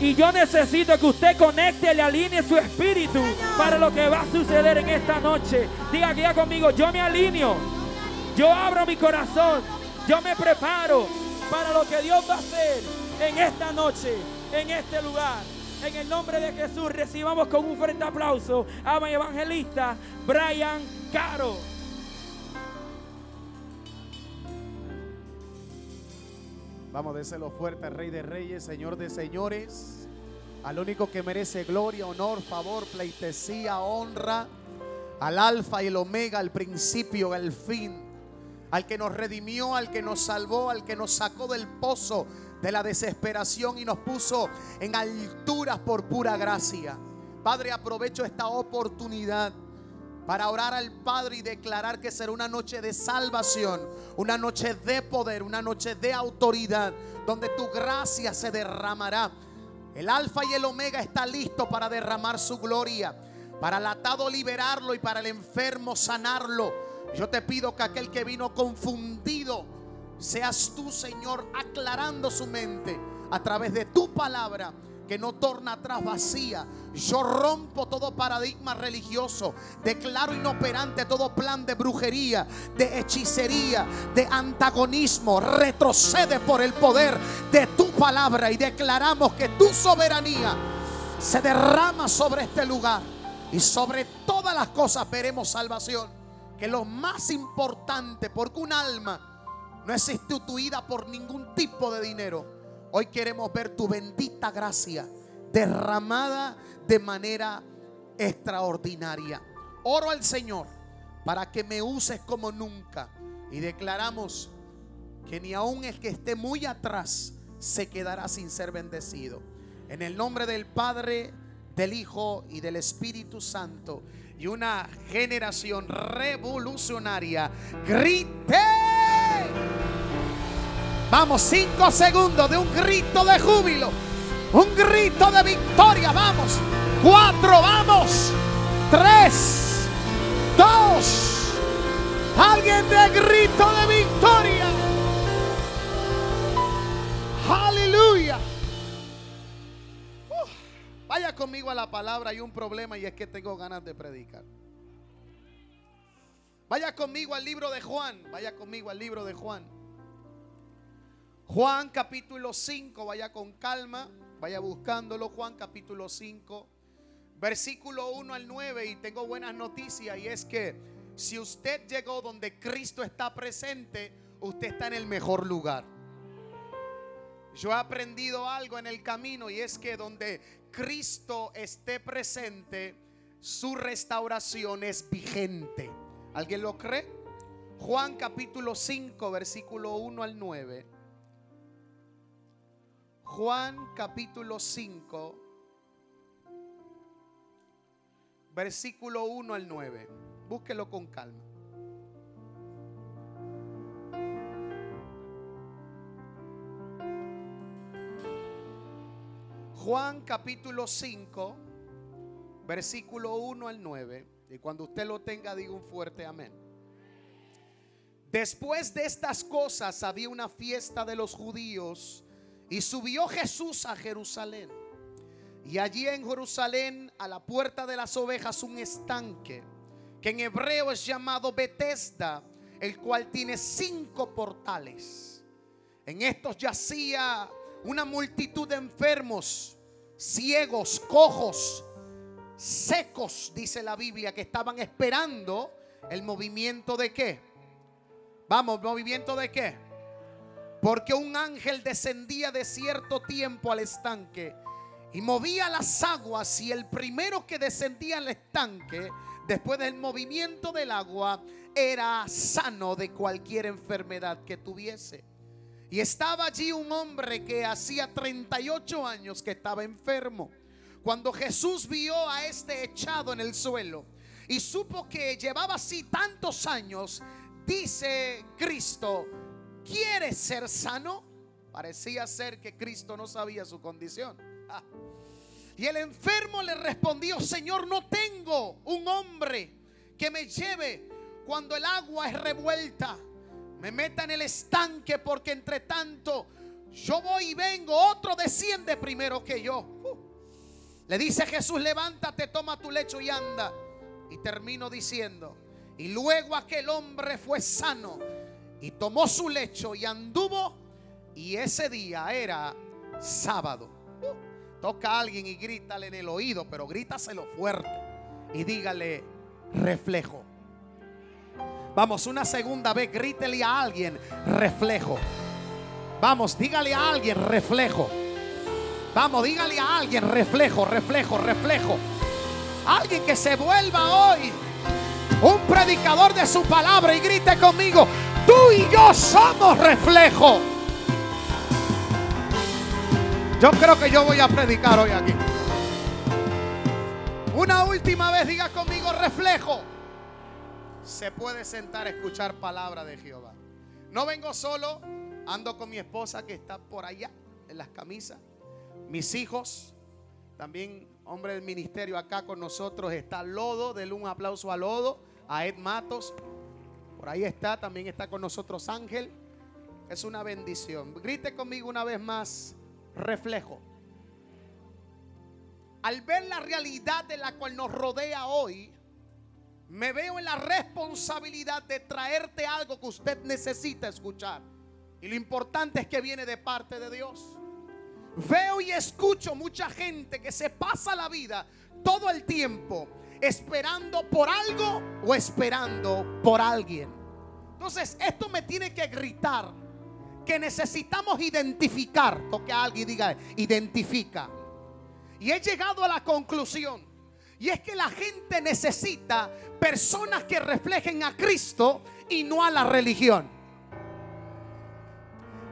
Y yo necesito que usted conecte y alinee su espíritu para lo que va a suceder en esta noche. Diga aquí conmigo, yo me alineo. Yo abro mi corazón. Yo me preparo para lo que Dios va a hacer en esta noche, en este lugar. En el nombre de Jesús recibamos con un fuerte aplauso a mi evangelista Brian Caro. Vamos, déselo fuerte, Rey de Reyes, Señor de Señores. Al único que merece gloria, honor, favor, pleitesía, honra. Al Alfa y el Omega, al principio, al fin. Al que nos redimió, al que nos salvó, al que nos sacó del pozo de la desesperación y nos puso en alturas por pura gracia. Padre, aprovecho esta oportunidad para orar al Padre y declarar que será una noche de salvación, una noche de poder, una noche de autoridad, donde tu gracia se derramará. El alfa y el omega está listo para derramar su gloria, para el atado liberarlo y para el enfermo sanarlo. Yo te pido que aquel que vino confundido, seas tú, Señor, aclarando su mente a través de tu palabra que no torna atrás vacía. Yo rompo todo paradigma religioso. Declaro inoperante todo plan de brujería, de hechicería, de antagonismo. Retrocede por el poder de tu palabra y declaramos que tu soberanía se derrama sobre este lugar. Y sobre todas las cosas veremos salvación. Que lo más importante, porque un alma no es sustituida por ningún tipo de dinero Hoy queremos ver tu bendita gracia derramada de manera extraordinaria. Oro al Señor para que me uses como nunca. Y declaramos que ni aun el que esté muy atrás se quedará sin ser bendecido. En el nombre del Padre, del Hijo y del Espíritu Santo. Y una generación revolucionaria. Grite. Vamos, cinco segundos de un grito de júbilo. Un grito de victoria. Vamos. Cuatro, vamos. Tres, dos. Alguien de grito de victoria. Aleluya. vaya conmigo a la palabra. Hay un problema y es que tengo ganas de predicar. Vaya conmigo al libro de Juan. Vaya conmigo al libro de Juan. Juan capítulo 5, vaya con calma, vaya buscándolo. Juan capítulo 5, versículo 1 al 9. Y tengo buenas noticias y es que si usted llegó donde Cristo está presente, usted está en el mejor lugar. Yo he aprendido algo en el camino y es que donde Cristo esté presente, su restauración es vigente. ¿Alguien lo cree? Juan capítulo 5, versículo 1 al 9. Juan capítulo 5, versículo 1 al 9. Búsquelo con calma. Juan capítulo 5, versículo 1 al 9. Y cuando usted lo tenga, diga un fuerte amén. Después de estas cosas había una fiesta de los judíos y subió Jesús a Jerusalén. Y allí en Jerusalén, a la puerta de las ovejas, un estanque, que en hebreo es llamado Betesda, el cual tiene cinco portales. En estos yacía una multitud de enfermos, ciegos, cojos, secos, dice la Biblia, que estaban esperando el movimiento de qué. Vamos, movimiento de qué porque un ángel descendía de cierto tiempo al estanque y movía las aguas y el primero que descendía al estanque después del movimiento del agua era sano de cualquier enfermedad que tuviese. Y estaba allí un hombre que hacía 38 años que estaba enfermo. Cuando Jesús vio a este echado en el suelo y supo que llevaba así tantos años, dice Cristo, ¿Quieres ser sano? Parecía ser que Cristo no sabía su condición. Ah. Y el enfermo le respondió, Señor, no tengo un hombre que me lleve cuando el agua es revuelta. Me meta en el estanque porque entre tanto Yo voy y vengo, otro desciende primero que yo. Uh. Le dice Jesús, levántate, toma tu lecho y anda. Y termino diciendo, y luego aquel hombre fue sano y tomó su lecho y anduvo. Y ese día era sábado. Uh. toca a alguien y grítale en el oído, pero grítaselo fuerte. Y dígale, reflejo. Vamos, una segunda vez, grítele a alguien, reflejo. Vamos, dígale a alguien, reflejo. Vamos, dígale a alguien, reflejo, reflejo, reflejo. Alguien que se vuelva hoy un predicador de su palabra y grite conmigo, tú y yo somos reflejo. Yo creo que yo voy a predicar hoy aquí. Una última vez diga conmigo reflejo se puede sentar a escuchar palabra de Jehová. No vengo solo, ando con mi esposa que está por allá en las camisas. Mis hijos, también hombre del ministerio acá con nosotros está Lodo, denle un aplauso a Lodo, a Ed Matos. Por ahí está, también está con nosotros Ángel. Es una bendición. Grite conmigo una vez más, reflejo. Al ver la realidad de la cual nos rodea hoy, me veo en la responsabilidad de traerte algo que usted necesita escuchar. Y lo importante es que viene de parte de Dios. Veo y escucho mucha gente que se pasa la vida todo el tiempo esperando por algo o esperando por alguien. Entonces, esto me tiene que gritar que necesitamos identificar. Toque a alguien diga, identifica. Y he llegado a la conclusión y es que la gente necesita personas que reflejen a Cristo y no a la religión.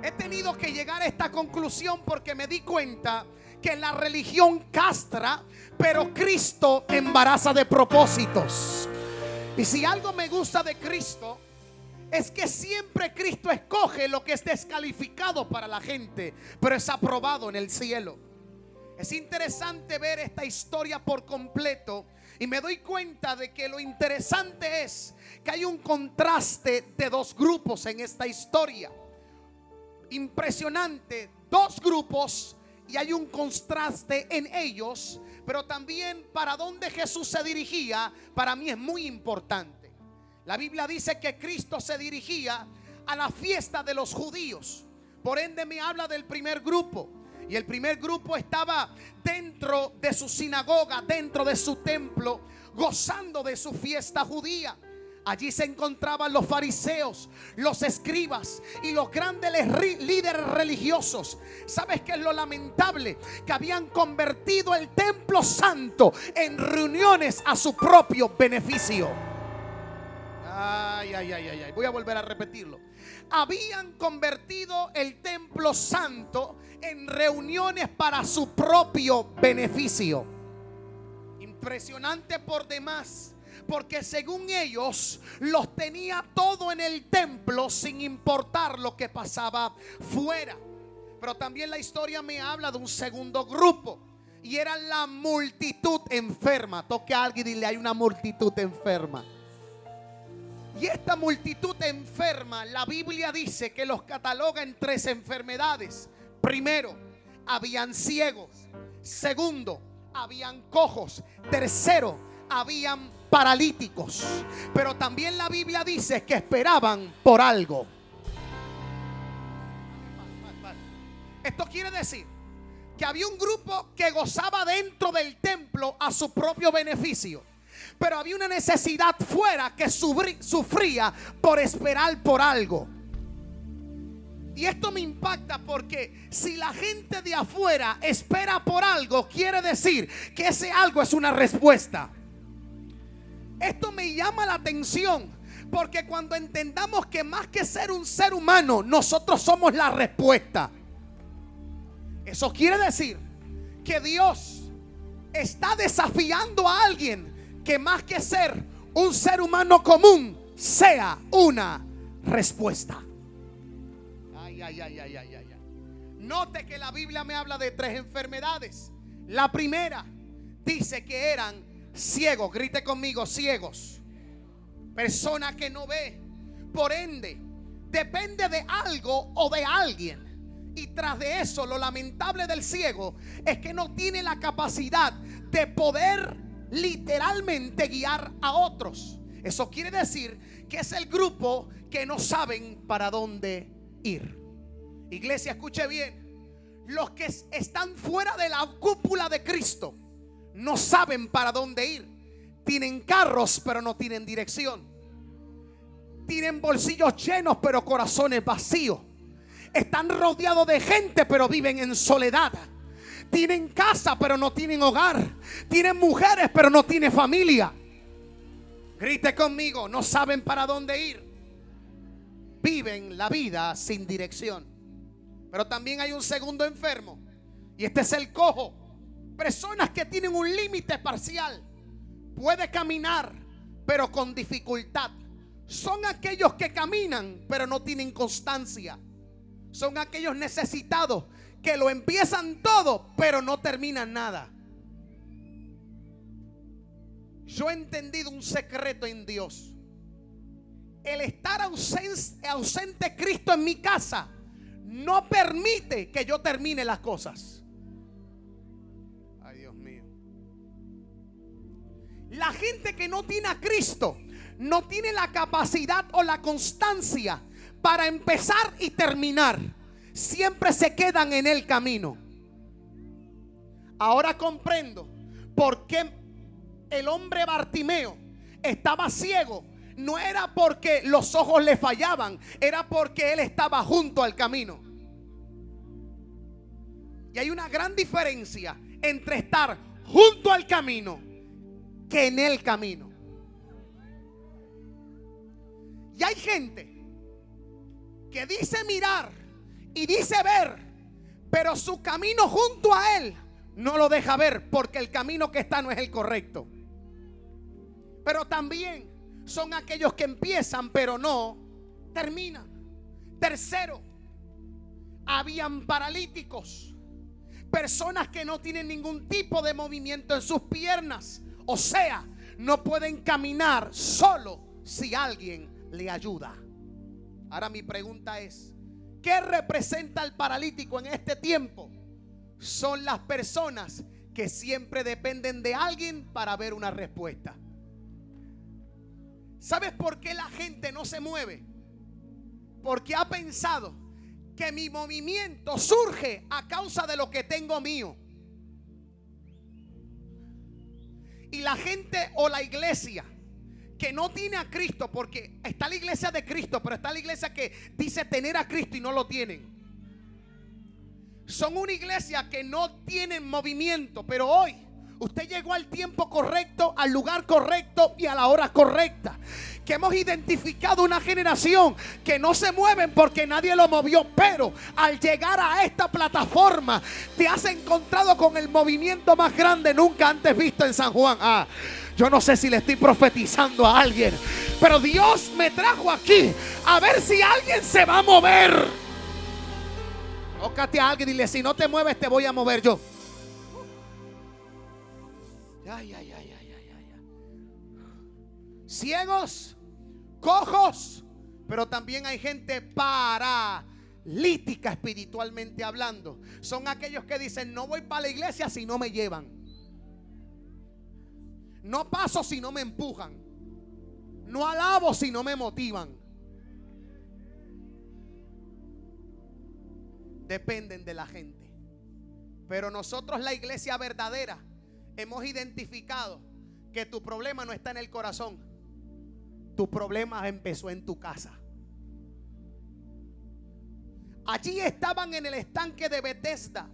He tenido que llegar a esta conclusión porque me di cuenta que la religión castra, pero Cristo embaraza de propósitos. Y si algo me gusta de Cristo, es que siempre Cristo escoge lo que es descalificado para la gente, pero es aprobado en el cielo. Es interesante ver esta historia por completo y me doy cuenta de que lo interesante es que hay un contraste de dos grupos en esta historia. Impresionante, dos grupos y hay un contraste en ellos, pero también para dónde Jesús se dirigía, para mí es muy importante. La Biblia dice que Cristo se dirigía a la fiesta de los judíos. Por ende me habla del primer grupo. Y el primer grupo estaba dentro de su sinagoga, dentro de su templo, gozando de su fiesta judía. Allí se encontraban los fariseos, los escribas y los grandes líderes religiosos. ¿Sabes qué es lo lamentable? Que habían convertido el templo santo en reuniones a su propio beneficio. Ay, ay, ay, ay, ay. Voy a volver a repetirlo. Habían convertido el templo santo en reuniones para su propio beneficio. Impresionante por demás. Porque según ellos los tenía todo en el templo sin importar lo que pasaba fuera. Pero también la historia me habla de un segundo grupo. Y era la multitud enferma. Toque a alguien y dile, hay una multitud enferma. Y esta multitud enferma, la Biblia dice que los cataloga en tres enfermedades. Primero, habían ciegos. Segundo, habían cojos. Tercero, habían paralíticos. Pero también la Biblia dice que esperaban por algo. Esto quiere decir que había un grupo que gozaba dentro del templo a su propio beneficio. Pero había una necesidad fuera que sufría por esperar por algo. Y esto me impacta porque si la gente de afuera espera por algo, quiere decir que ese algo es una respuesta. Esto me llama la atención porque cuando entendamos que más que ser un ser humano, nosotros somos la respuesta. Eso quiere decir que Dios está desafiando a alguien que más que ser un ser humano común, sea una respuesta. Note que la Biblia me habla de tres enfermedades. La primera dice que eran ciegos. Grite conmigo, ciegos. Persona que no ve. Por ende, depende de algo o de alguien. Y tras de eso, lo lamentable del ciego es que no tiene la capacidad de poder literalmente guiar a otros. Eso quiere decir que es el grupo que no saben para dónde ir. Iglesia, escuche bien. Los que están fuera de la cúpula de Cristo no saben para dónde ir. Tienen carros, pero no tienen dirección. Tienen bolsillos llenos, pero corazones vacíos. Están rodeados de gente, pero viven en soledad. Tienen casa, pero no tienen hogar. Tienen mujeres, pero no tienen familia. Grite conmigo, no saben para dónde ir. Viven la vida sin dirección. Pero también hay un segundo enfermo. Y este es el cojo. Personas que tienen un límite parcial. Puede caminar, pero con dificultad. Son aquellos que caminan, pero no tienen constancia. Son aquellos necesitados que lo empiezan todo, pero no terminan nada. Yo he entendido un secreto en Dios. El estar ausente, ausente Cristo en mi casa no permite que yo termine las cosas. La gente que no tiene a Cristo no tiene la capacidad o la constancia para empezar y terminar. Siempre se quedan en el camino. Ahora comprendo por qué el hombre Bartimeo estaba ciego. No era porque los ojos le fallaban, era porque él estaba junto al camino. Y hay una gran diferencia entre estar junto al camino que en el camino. Y hay gente que dice mirar y dice ver, pero su camino junto a él no lo deja ver porque el camino que está no es el correcto. Pero también son aquellos que empiezan pero no terminan. Tercero, habían paralíticos, personas que no tienen ningún tipo de movimiento en sus piernas, o sea, no pueden caminar solo si alguien le ayuda. Ahora mi pregunta es, ¿qué representa el paralítico en este tiempo? Son las personas que siempre dependen de alguien para ver una respuesta. ¿Sabes por qué la gente no se mueve? Porque ha pensado que mi movimiento surge a causa de lo que tengo mío. Y la gente o la iglesia que no tiene a Cristo, porque está la iglesia de Cristo, pero está la iglesia que dice tener a Cristo y no lo tienen. Son una iglesia que no tienen movimiento, pero hoy Usted llegó al tiempo correcto, al lugar correcto y a la hora correcta. Que hemos identificado una generación que no se mueven porque nadie lo movió, pero al llegar a esta plataforma te has encontrado con el movimiento más grande nunca antes visto en San Juan. Ah, yo no sé si le estoy profetizando a alguien, pero Dios me trajo aquí a ver si alguien se va a mover. Tócate a alguien y dile, si no te mueves te voy a mover yo. Ay, ay, ay, ay, ay, ay. Ciegos, cojos, pero también hay gente paralítica espiritualmente hablando. Son aquellos que dicen, no voy para la iglesia si no me llevan. No paso si no me empujan. No alabo si no me motivan. Dependen de la gente. Pero nosotros la iglesia verdadera hemos identificado que tu problema no está en el corazón. Tu problema empezó en tu casa. Allí estaban en el estanque de Bethesda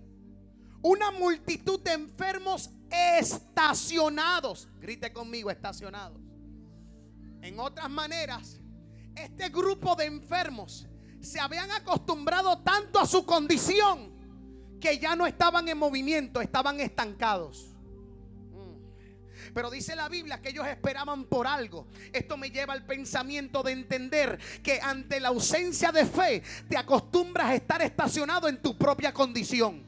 una multitud de enfermos estacionados. Grite conmigo, estacionados. En otras maneras, este grupo de enfermos se habían acostumbrado tanto a su condición que ya no estaban en movimiento, estaban estancados. Pero dice la Biblia que ellos esperaban por algo. Esto me lleva al pensamiento de entender que ante la ausencia de fe te acostumbras a estar estacionado en tu propia condición.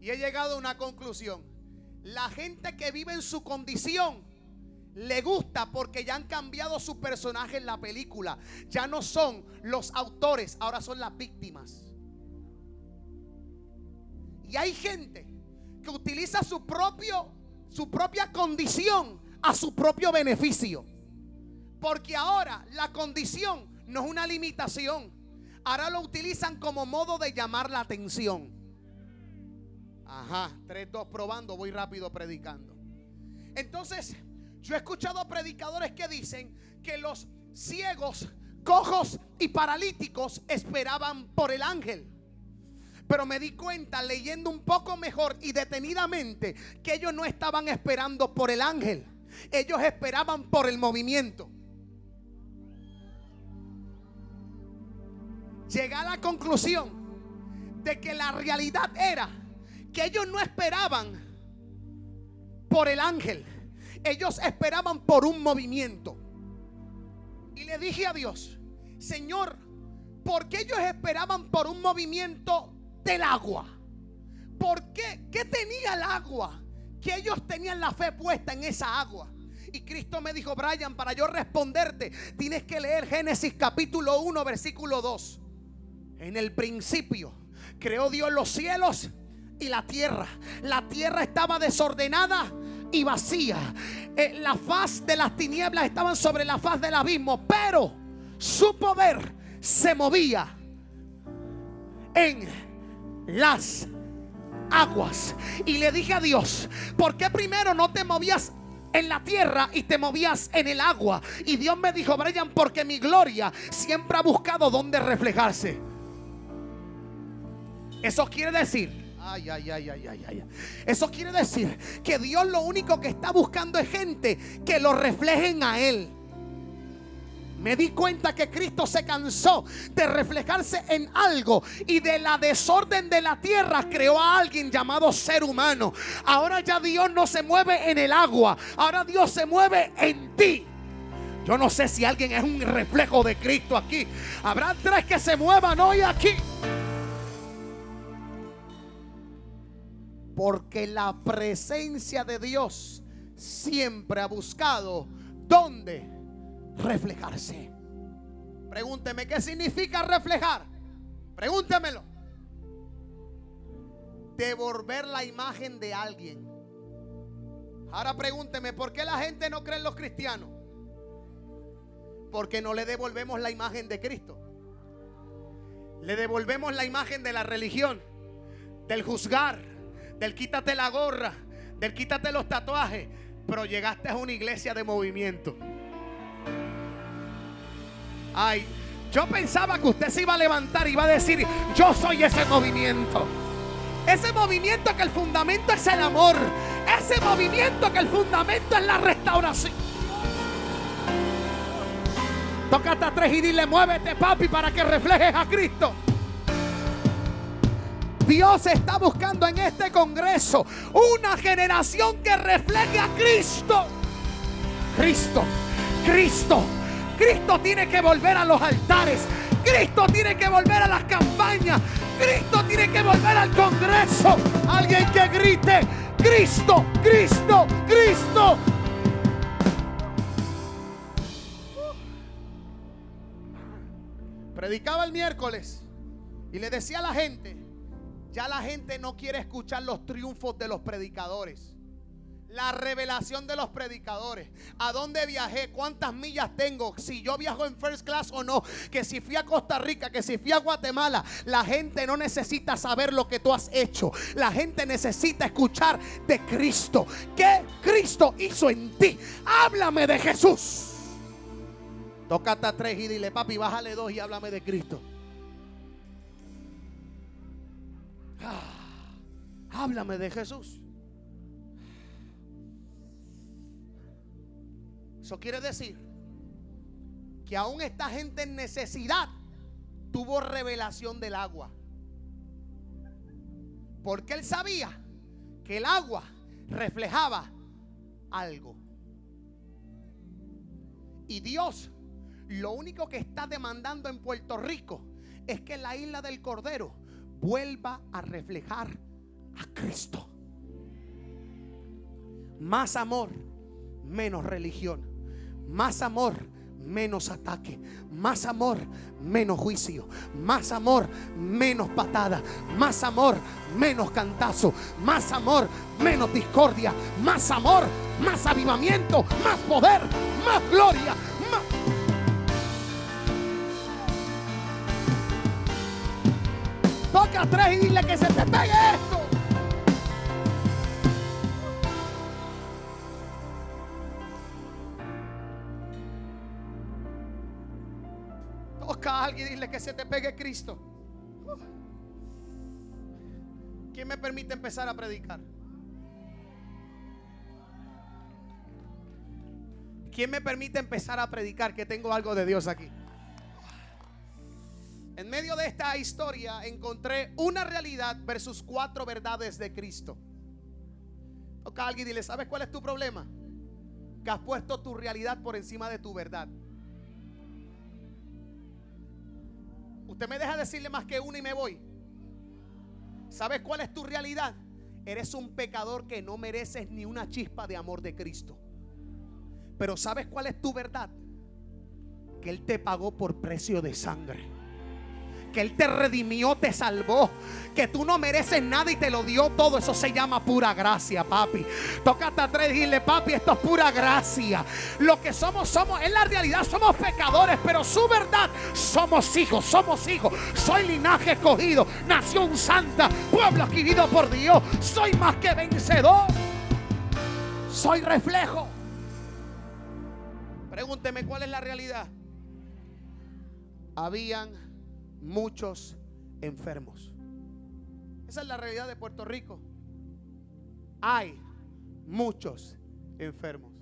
Y he llegado a una conclusión. La gente que vive en su condición le gusta porque ya han cambiado su personaje en la película. Ya no son los autores, ahora son las víctimas. Y hay gente que utiliza su propio su propia condición a su propio beneficio. Porque ahora la condición no es una limitación. Ahora lo utilizan como modo de llamar la atención. Ajá, 3, 2 probando, voy rápido predicando. Entonces, yo he escuchado predicadores que dicen que los ciegos, cojos y paralíticos esperaban por el ángel. Pero me di cuenta leyendo un poco mejor y detenidamente que ellos no estaban esperando por el ángel. Ellos esperaban por el movimiento. Llegué a la conclusión de que la realidad era que ellos no esperaban por el ángel. Ellos esperaban por un movimiento. Y le dije a Dios, Señor, ¿por qué ellos esperaban por un movimiento del agua? ¿Por qué? ¿Qué tenía el agua? Que ellos tenían la fe puesta en esa agua. Y Cristo me dijo, Brian, para yo responderte, tienes que leer Génesis capítulo 1, versículo 2. En el principio creó Dios los cielos y la tierra. La tierra estaba desordenada y vacía. Eh, la faz de las tinieblas estaban sobre la faz del abismo, pero su poder se movía en las aguas. Y le dije a Dios, ¿por qué primero no te movías en la tierra y te movías en el agua? Y Dios me dijo, Brian, porque mi gloria siempre ha buscado dónde reflejarse. Eso quiere decir Ay, ay, ay, ay, ay, ay. Eso quiere decir que Dios lo único que está buscando es gente que lo reflejen a Él. Me di cuenta que Cristo se cansó de reflejarse en algo y de la desorden de la tierra creó a alguien llamado ser humano. Ahora ya Dios no se mueve en el agua, ahora Dios se mueve en ti. Yo no sé si alguien es un reflejo de Cristo aquí. Habrá tres que se muevan hoy aquí. Porque la presencia de Dios siempre ha buscado dónde reflejarse. Pregúnteme, ¿qué significa reflejar? Pregúntemelo. Devolver la imagen de alguien. Ahora pregúnteme, ¿por qué la gente no cree en los cristianos? Porque no le devolvemos la imagen de Cristo. Le devolvemos la imagen de la religión, del juzgar, del quítate la gorra, del quítate los tatuajes. Pero llegaste a una iglesia de movimiento. Ay, yo pensaba que usted se iba a levantar y iba a decir, yo soy ese movimiento. Ese movimiento que el fundamento es el amor. Ese movimiento que el fundamento es la restauración. Toca hasta tres y dile, muévete papi para que reflejes a Cristo. Dios está buscando en este Congreso una generación que refleje a Cristo. Cristo, Cristo. Cristo tiene que volver a los altares. Cristo tiene que volver a las campañas. Cristo tiene que volver al Congreso. Alguien que grite, Cristo, Cristo, Cristo. Predicaba el miércoles y le decía a la gente, ya la gente no quiere escuchar los triunfos de los predicadores. La revelación de los predicadores. ¿A dónde viajé? ¿Cuántas millas tengo? Si yo viajo en first class o no. Que si fui a Costa Rica, que si fui a Guatemala. La gente no necesita saber lo que tú has hecho. La gente necesita escuchar de Cristo. ¿Qué Cristo hizo en ti? Háblame de Jesús. Toca hasta tres y dile, papi, bájale dos y háblame de Cristo. Ah, háblame de Jesús. Eso quiere decir que aún esta gente en necesidad tuvo revelación del agua. Porque él sabía que el agua reflejaba algo. Y Dios lo único que está demandando en Puerto Rico es que la isla del Cordero vuelva a reflejar a Cristo. Más amor, menos religión. Más amor, menos ataque. Más amor, menos juicio. Más amor, menos patada. Más amor, menos cantazo. Más amor, menos discordia. Más amor, más avivamiento. Más poder, más gloria. Más... Toca atrás y dile que se te pegue esto. Toca a alguien y dile que se te pegue Cristo. ¿Quién me permite empezar a predicar? ¿Quién me permite empezar a predicar que tengo algo de Dios aquí? En medio de esta historia encontré una realidad versus cuatro verdades de Cristo. Toca a alguien y dile, ¿sabes cuál es tu problema? Que has puesto tu realidad por encima de tu verdad. Usted me deja decirle más que una y me voy. ¿Sabes cuál es tu realidad? Eres un pecador que no mereces ni una chispa de amor de Cristo. Pero ¿sabes cuál es tu verdad? Que Él te pagó por precio de sangre que Él te redimió, te salvó, que tú no mereces nada y te lo dio todo. Eso se llama pura gracia, papi. Tócate atrás y dile, papi, esto es pura gracia. Lo que somos, somos, en la realidad somos pecadores, pero su verdad, somos hijos, somos hijos. Soy linaje escogido, nación santa, pueblo adquirido por Dios. Soy más que vencedor. Soy reflejo. Pregúnteme cuál es la realidad. Habían muchos enfermos. Esa es la realidad de Puerto Rico. Hay muchos enfermos.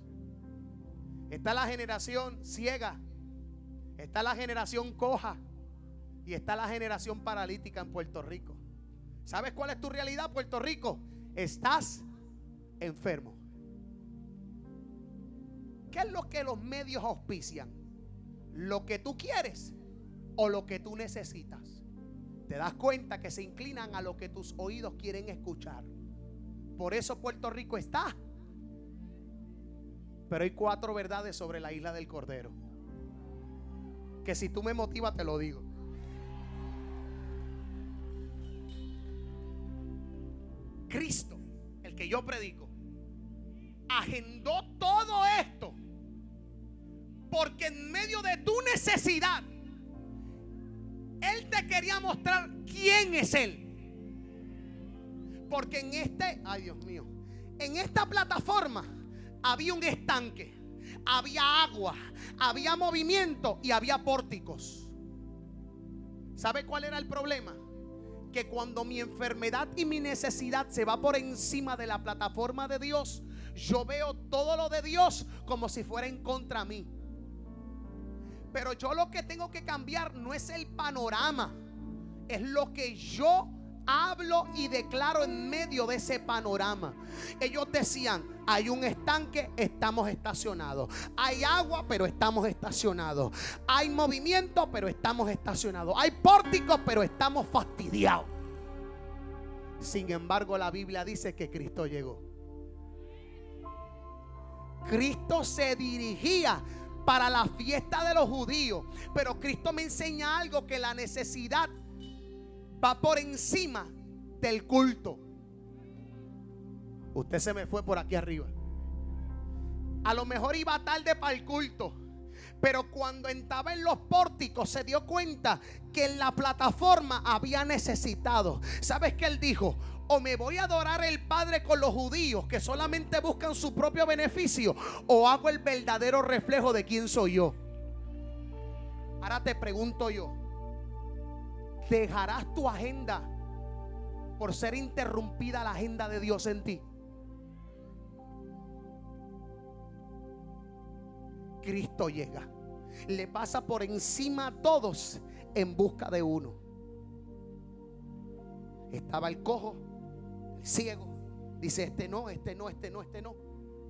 Está la generación ciega. Está la generación coja. Y está la generación paralítica en Puerto Rico. ¿Sabes cuál es tu realidad, Puerto Rico? Estás enfermo. ¿Qué es lo que los medios auspician? Lo que tú quieres o lo que tú necesitas. Te das cuenta que se inclinan a lo que tus oídos quieren escuchar. Por eso Puerto Rico está. Pero hay cuatro verdades sobre la isla del Cordero. Que si tú me motivas te lo digo. Cristo, el que yo predico, agendó todo esto porque en medio de tu necesidad él te quería mostrar quién es Él. Porque en este, ay Dios mío, en esta plataforma había un estanque, había agua, había movimiento y había pórticos. ¿Sabe cuál era el problema? Que cuando mi enfermedad y mi necesidad se va por encima de la plataforma de Dios, yo veo todo lo de Dios como si fuera en contra mí. Pero yo lo que tengo que cambiar no es el panorama, es lo que yo hablo y declaro en medio de ese panorama. Ellos decían, hay un estanque, estamos estacionados. Hay agua, pero estamos estacionados. Hay movimiento, pero estamos estacionados. Hay pórticos, pero estamos fastidiados. Sin embargo, la Biblia dice que Cristo llegó. Cristo se dirigía para la fiesta de los judíos. Pero Cristo me enseña algo que la necesidad va por encima del culto. Usted se me fue por aquí arriba. A lo mejor iba tarde para el culto. Pero cuando entraba en los pórticos se dio cuenta que en la plataforma había necesitado. ¿Sabes qué él dijo? O me voy a adorar el Padre con los judíos que solamente buscan su propio beneficio, o hago el verdadero reflejo de quién soy yo. Ahora te pregunto yo, ¿dejarás tu agenda por ser interrumpida la agenda de Dios en ti? Cristo llega, le pasa por encima a todos en busca de uno. Estaba el cojo ciego. Dice, este no, este no, este no, este no.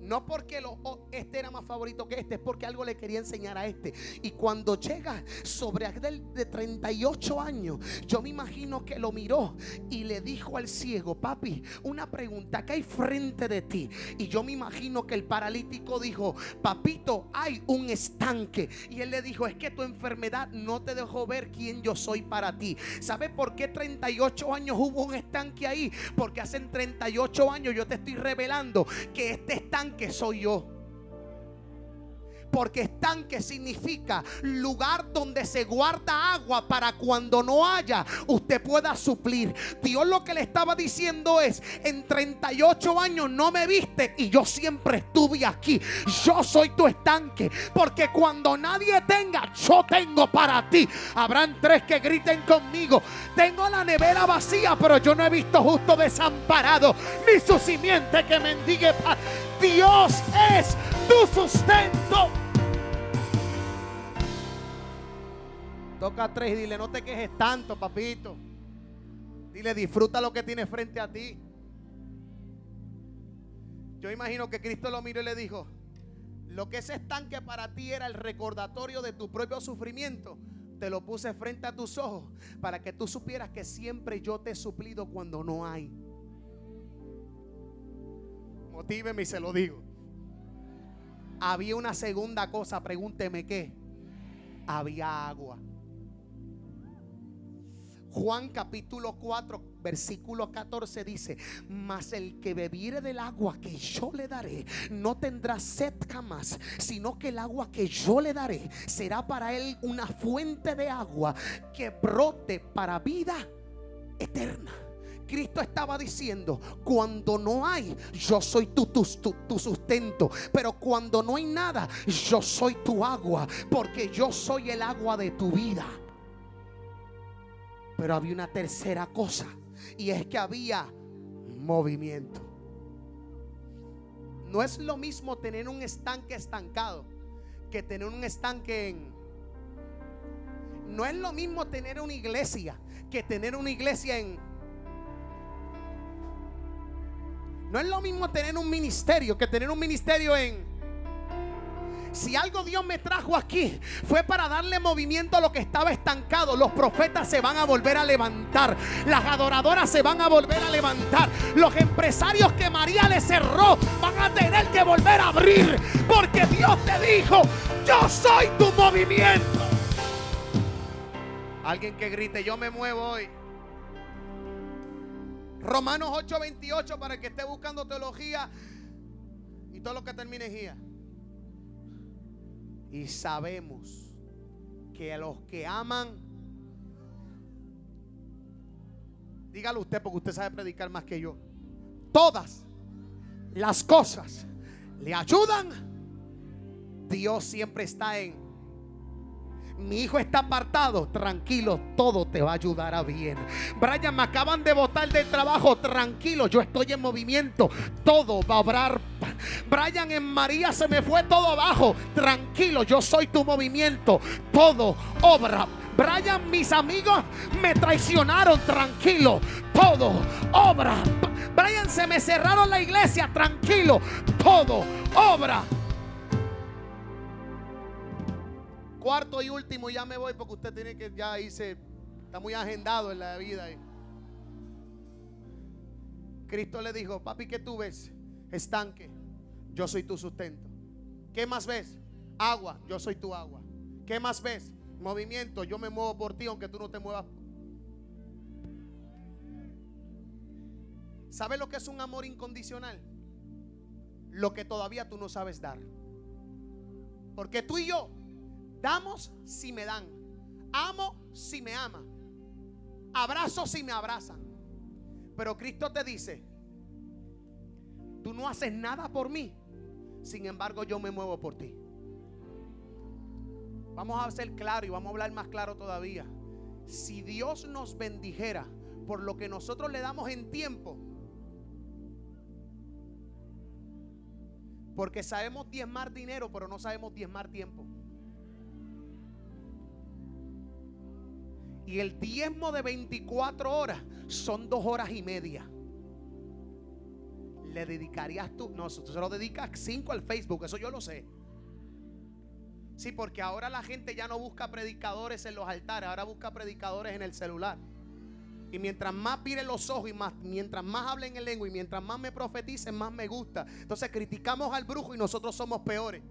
No porque oh, este era más favorito que este, es porque algo le quería enseñar a este. Y cuando llega sobre aquel de 38 años, yo me imagino que lo miró y le dijo al ciego, papi, una pregunta, ¿qué hay frente de ti? Y yo me imagino que el paralítico dijo, papito, hay un estanque. Y él le dijo, es que tu enfermedad no te dejó ver quién yo soy para ti. ¿Sabes por qué 38 años hubo un estanque ahí? Porque hace 38 años yo te estoy revelando que este estanque que soy yo. Porque estanque significa lugar donde se guarda agua para cuando no haya, usted pueda suplir. Dios lo que le estaba diciendo es, en 38 años no me viste y yo siempre estuve aquí. Yo soy tu estanque. Porque cuando nadie tenga, yo tengo para ti. Habrán tres que griten conmigo. Tengo la nevera vacía, pero yo no he visto justo desamparado. Ni su simiente que mendigue. Dios es tu sustento. Toca tres y dile, no te quejes tanto, papito. Dile, disfruta lo que tienes frente a ti. Yo imagino que Cristo lo miró y le dijo, lo que ese estanque para ti era el recordatorio de tu propio sufrimiento, te lo puse frente a tus ojos para que tú supieras que siempre yo te he suplido cuando no hay. Motíveme y se lo digo. Había una segunda cosa, pregúnteme qué. Había agua. Juan capítulo 4, versículo 14 dice, mas el que bebiere del agua que yo le daré, no tendrá sed jamás, sino que el agua que yo le daré será para él una fuente de agua que brote para vida eterna. Cristo estaba diciendo, cuando no hay, yo soy tu, sustento. Pero cuando no hay nada, yo soy tu agua, porque yo soy el agua de tu vida. Pero había una tercera cosa y es que había movimiento. No es lo mismo tener un estanque estancado que tener un estanque en... No es lo mismo tener una iglesia que tener una iglesia en... No es lo mismo tener un ministerio que tener un ministerio en... Si algo Dios me trajo aquí fue para darle movimiento a lo que estaba estancado, los profetas se van a volver a levantar, las adoradoras se van a volver a levantar, los empresarios que María le cerró van a tener que volver a abrir, porque Dios te dijo, yo soy tu movimiento. Alguien que grite, yo me muevo hoy. Romanos 8:28 para el que esté buscando teología y todo lo que termine en y sabemos que a los que aman, dígalo usted porque usted sabe predicar más que yo, todas las cosas le ayudan. Dios siempre está en mi hijo está apartado, tranquilo, todo te va a ayudar a bien. Brian, me acaban de botar del trabajo, tranquilo, yo estoy en movimiento, todo va a obrar. Brian, en María se me fue todo abajo, tranquilo, yo soy tu movimiento, todo obra. Brian, mis amigos me traicionaron, tranquilo, todo obra. Brian, se me cerraron la iglesia, tranquilo, todo obra. Cuarto y último, ya me voy porque usted tiene que ya irse, está muy agendado en la vida. Cristo le dijo, papi, ¿qué tú ves? Estanque, yo soy tu sustento. ¿Qué más ves? Agua, yo soy tu agua. ¿Qué más ves? Movimiento, yo me muevo por ti aunque tú no te muevas. ¿Sabes lo que es un amor incondicional? Lo que todavía tú no sabes dar. Porque tú y yo Damos si me dan. Amo si me ama. Abrazo si me abrazan. Pero Cristo te dice, tú no haces nada por mí. Sin embargo, yo me muevo por ti. Vamos a ser claro y vamos a hablar más claro todavía. Si Dios nos bendijera por lo que nosotros le damos en tiempo, porque sabemos diezmar dinero, pero no sabemos diezmar tiempo. Y el diezmo de 24 horas son dos horas y media. ¿Le dedicarías tú? No, tú se lo dedicas cinco al Facebook, eso yo lo sé. Sí, porque ahora la gente ya no busca predicadores en los altares, ahora busca predicadores en el celular. Y mientras más pire los ojos y más, mientras más hablen en lengua y mientras más me profeticen, más me gusta. Entonces criticamos al brujo y nosotros somos peores.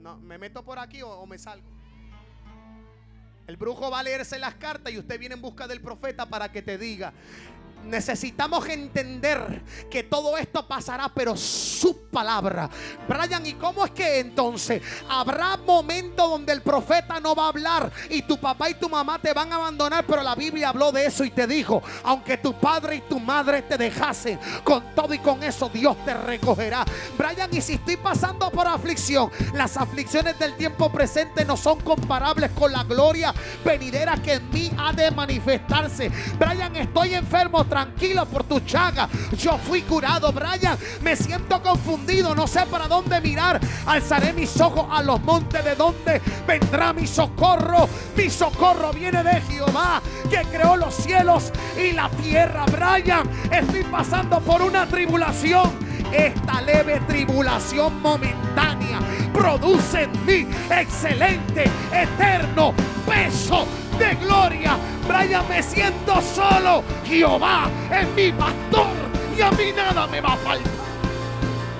No, ¿me meto por aquí o me salgo? El brujo va a leerse las cartas y usted viene en busca del profeta para que te diga, Necesitamos entender que todo esto pasará, pero su palabra. Brian, ¿y cómo es que entonces habrá momentos donde el profeta no va a hablar y tu papá y tu mamá te van a abandonar? Pero la Biblia habló de eso y te dijo, aunque tu padre y tu madre te dejasen, con todo y con eso Dios te recogerá. Brian, y si estoy pasando por aflicción, las aflicciones del tiempo presente no son comparables con la gloria venidera que en mí ha de manifestarse. Brian, estoy enfermo tranquilo por tu chaga. Yo fui curado, Brian. Me siento confundido, no sé para dónde mirar. Alzaré mis ojos a los montes de donde vendrá mi socorro. Mi socorro viene de Jehová, que creó los cielos y la tierra. Brian, estoy pasando por una tribulación. Esta leve tribulación momentánea produce en mí excelente, eterno Brian, me siento solo. Jehová es mi pastor y a mí nada me va a faltar.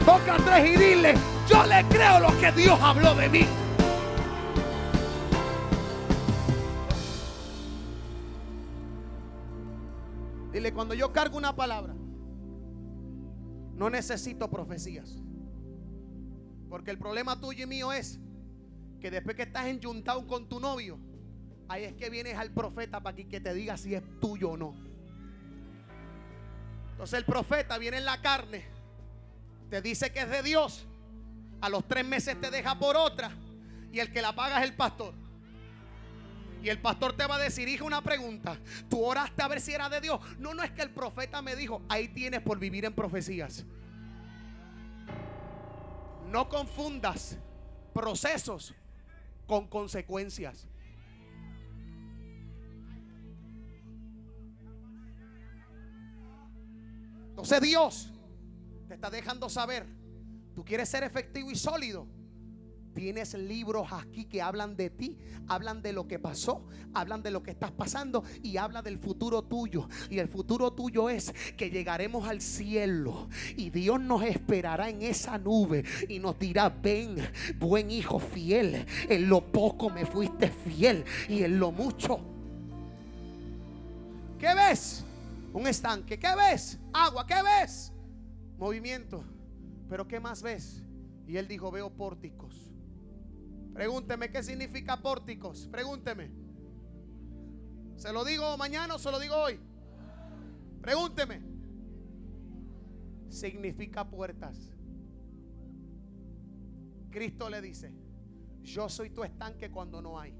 Toca tres y dile, yo le creo lo que Dios habló de mí. Dile, cuando yo cargo una palabra, no necesito profecías. Porque el problema tuyo y mío es que después que estás enjuntado con tu novio, Ahí es que vienes al profeta para que te diga si es tuyo o no. Entonces el profeta viene en la carne, te dice que es de Dios. A los tres meses te deja por otra. Y el que la paga es el pastor. Y el pastor te va a decir, hija, una pregunta. Tú oraste a ver si era de Dios. No, no es que el profeta me dijo, ahí tienes por vivir en profecías. No confundas procesos con consecuencias. Entonces Dios te está dejando saber, tú quieres ser efectivo y sólido. Tienes libros aquí que hablan de ti, hablan de lo que pasó, hablan de lo que estás pasando y habla del futuro tuyo. Y el futuro tuyo es que llegaremos al cielo y Dios nos esperará en esa nube y nos dirá, ven, buen hijo fiel, en lo poco me fuiste fiel y en lo mucho. ¿Qué ves? Un estanque. ¿Qué ves? Agua. ¿Qué ves? Movimiento. Pero ¿qué más ves? Y él dijo, veo pórticos. Pregúnteme qué significa pórticos. Pregúnteme. ¿Se lo digo mañana o se lo digo hoy? Pregúnteme. Significa puertas. Cristo le dice, yo soy tu estanque cuando no hay.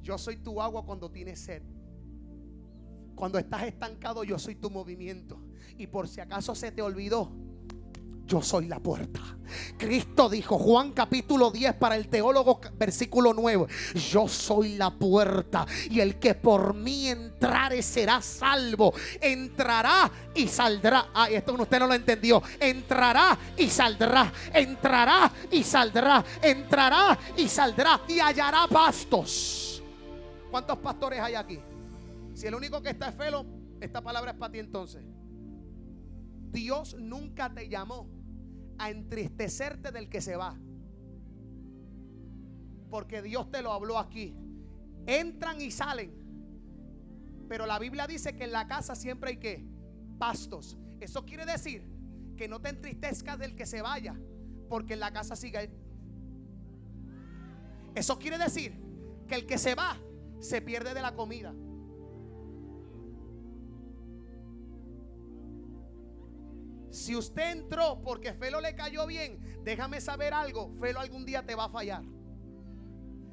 Yo soy tu agua cuando tienes sed. Cuando estás estancado, yo soy tu movimiento. Y por si acaso se te olvidó, yo soy la puerta. Cristo dijo, Juan capítulo 10 para el teólogo versículo 9, yo soy la puerta y el que por mí entrare será salvo. Entrará y saldrá. Ah, esto usted no lo entendió. Entrará y saldrá. Entrará y saldrá. Entrará y saldrá y hallará pastos. ¿Cuántos pastores hay aquí? Si el único que está es felo, esta palabra es para ti entonces. Dios nunca te llamó a entristecerte del que se va. Porque Dios te lo habló aquí. Entran y salen. Pero la Biblia dice que en la casa siempre hay que pastos. Eso quiere decir que no te entristezcas del que se vaya, porque en la casa sigue. Eso quiere decir que el que se va se pierde de la comida. Si usted entró porque Felo le cayó bien, déjame saber algo. Felo algún día te va a fallar.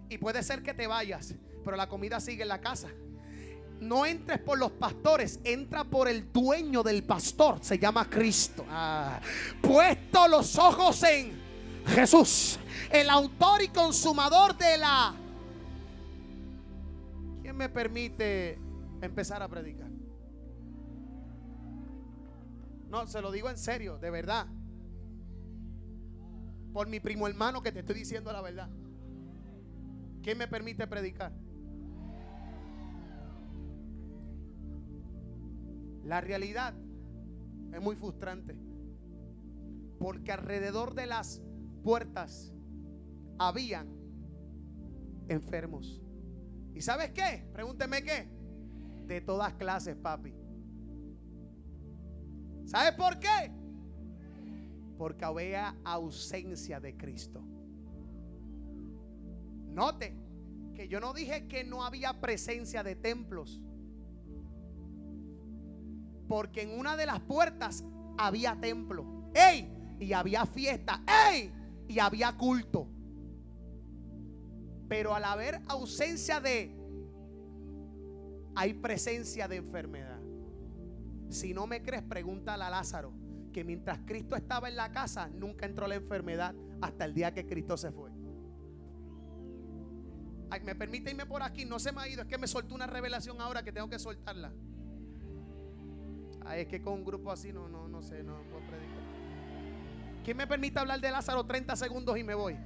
Y puede ser que te vayas, pero la comida sigue en la casa. No entres por los pastores, entra por el dueño del pastor. Se llama Cristo. Ah. Puesto los ojos en Jesús, el autor y consumador de la... ¿Quién me permite empezar a predicar? No, se lo digo en serio, de verdad. Por mi primo hermano que te estoy diciendo la verdad. ¿Quién me permite predicar? La realidad es muy frustrante. Porque alrededor de las puertas habían enfermos. ¿Y sabes qué? Pregúnteme qué. De todas clases, papi. ¿Sabes por qué? Porque había ausencia de Cristo. Note que yo no dije que no había presencia de templos. Porque en una de las puertas había templo. ¡Ey! Y había fiesta. ¡Ey! Y había culto. Pero al haber ausencia de, hay presencia de enfermedad. Si no me crees, pregúntale a Lázaro que mientras Cristo estaba en la casa, nunca entró la enfermedad hasta el día que Cristo se fue. Me permite irme por aquí, no se me ha ido, es que me soltó una revelación ahora que tengo que soltarla. Es que con un grupo así no, no, no sé, no puedo predicar. ¿Quién me permite hablar de Lázaro 30 segundos y me voy?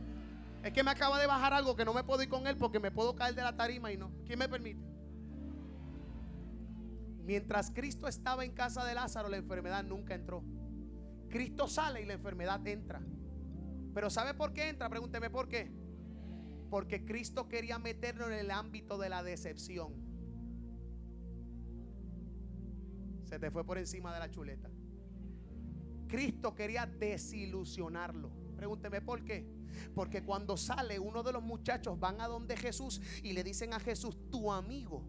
Es que me acaba de bajar algo que no me puedo ir con él porque me puedo caer de la tarima y no. ¿Quién me permite? Mientras Cristo estaba en casa de Lázaro, la enfermedad nunca entró. Cristo sale y la enfermedad entra. Pero ¿sabe por qué entra? Pregúnteme por qué. Porque Cristo quería meterlo en el ámbito de la decepción. Se te fue por encima de la chuleta. Cristo quería desilusionarlo. Pregúnteme por qué. Porque cuando sale uno de los muchachos van a donde Jesús y le dicen a Jesús, tu amigo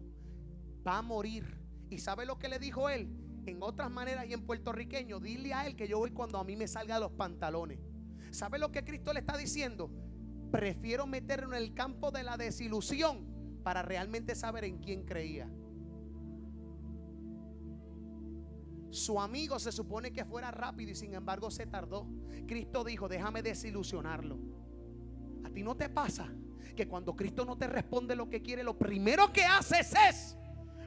va a morir. ¿Y sabe lo que le dijo él? En otras maneras y en puertorriqueño, dile a él que yo voy cuando a mí me salga los pantalones. ¿Sabe lo que Cristo le está diciendo? Prefiero meterlo en el campo de la desilusión para realmente saber en quién creía. Su amigo se supone que fuera rápido y sin embargo se tardó. Cristo dijo, déjame desilusionarlo. A ti no te pasa que cuando Cristo no te responde lo que quiere, lo primero que haces es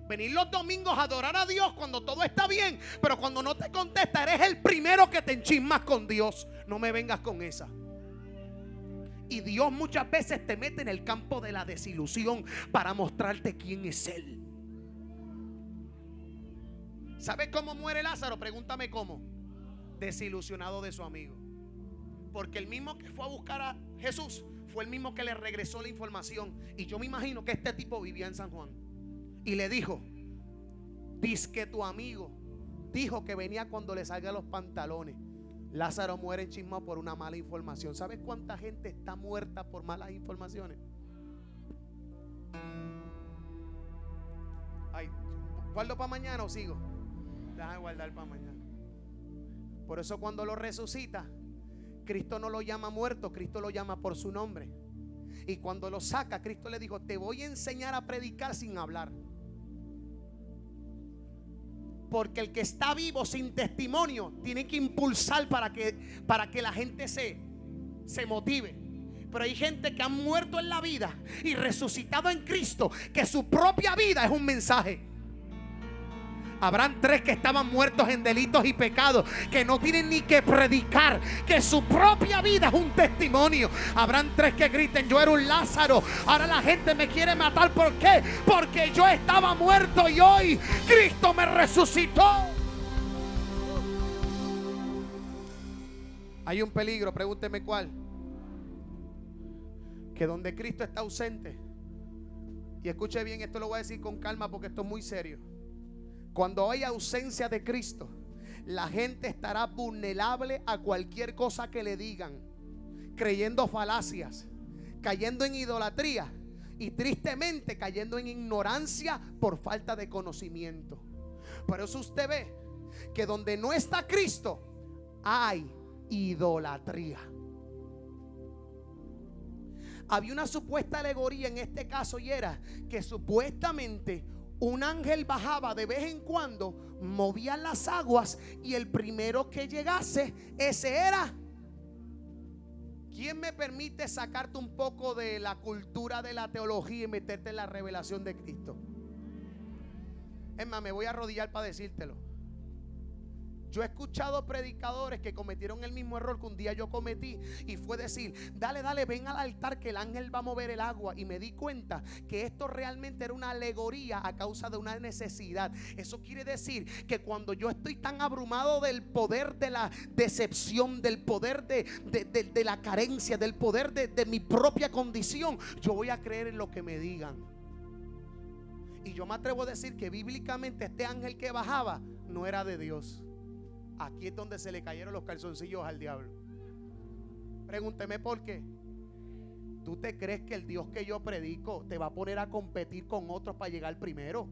venir los domingos a adorar a Dios cuando todo está bien, pero cuando no te contesta, eres el primero que te enchismas con Dios. No me vengas con esa. Y Dios muchas veces te mete en el campo de la desilusión para mostrarte quién es Él. ¿Sabes cómo muere Lázaro? Pregúntame cómo. Desilusionado de su amigo. Porque el mismo que fue a buscar a Jesús fue el mismo que le regresó la información. Y yo me imagino que este tipo vivía en San Juan. Y le dijo, dice que tu amigo dijo que venía cuando le salgan los pantalones. Lázaro muere en chisma por una mala información. ¿Sabes cuánta gente está muerta por malas informaciones? Ay, ¿guardo para mañana o sigo? Déjame guardar para mañana. Por eso cuando lo resucita, Cristo no lo llama muerto, Cristo lo llama por su nombre. Y cuando lo saca, Cristo le dijo, te voy a enseñar a predicar sin hablar. Porque el que está vivo sin testimonio tiene que impulsar para que, para que la gente se, se motive. Pero hay gente que ha muerto en la vida y resucitado en Cristo, que su propia vida es un mensaje. Habrán tres que estaban muertos en delitos y pecados, que no tienen ni que predicar, que su propia vida es un testimonio. Habrán tres que griten, yo era un Lázaro, ahora la gente me quiere matar. ¿Por qué? Porque yo estaba muerto y hoy Cristo me resucitó. Hay un peligro, pregúnteme cuál. Que donde Cristo está ausente, y escuche bien, esto lo voy a decir con calma porque esto es muy serio cuando hay ausencia de Cristo, la gente estará vulnerable a cualquier cosa que le digan, creyendo falacias, cayendo en idolatría y tristemente cayendo en ignorancia por falta de conocimiento. Por eso usted ve que donde no está Cristo hay idolatría. Había una supuesta alegoría en este caso y era que supuestamente un ángel bajaba de vez en cuando, movía las aguas y el primero que llegase, ese era. ¿Quién me permite sacarte un poco de la cultura de la teología y meterte en la revelación de Cristo? Es más, me voy a arrodillar para decírtelo. Yo he escuchado predicadores que cometieron el mismo error que un día yo cometí y fue decir, dale, dale, ven al altar que el ángel va a mover el agua. Y me di cuenta que esto realmente era una alegoría a causa de una necesidad. Eso quiere decir que cuando yo estoy tan abrumado del poder de la decepción, del poder de, de, la carencia, del poder de mi propia condición, yo voy a creer en lo que me digan. Y yo me atrevo a decir que bíblicamente este ángel que bajaba no era de Dios. Aquí es donde se le cayeron los calzoncillos al diablo. Pregúnteme por qué. ¿Tú te crees que el Dios que yo predico te va a poner a competir con otros para llegar primero?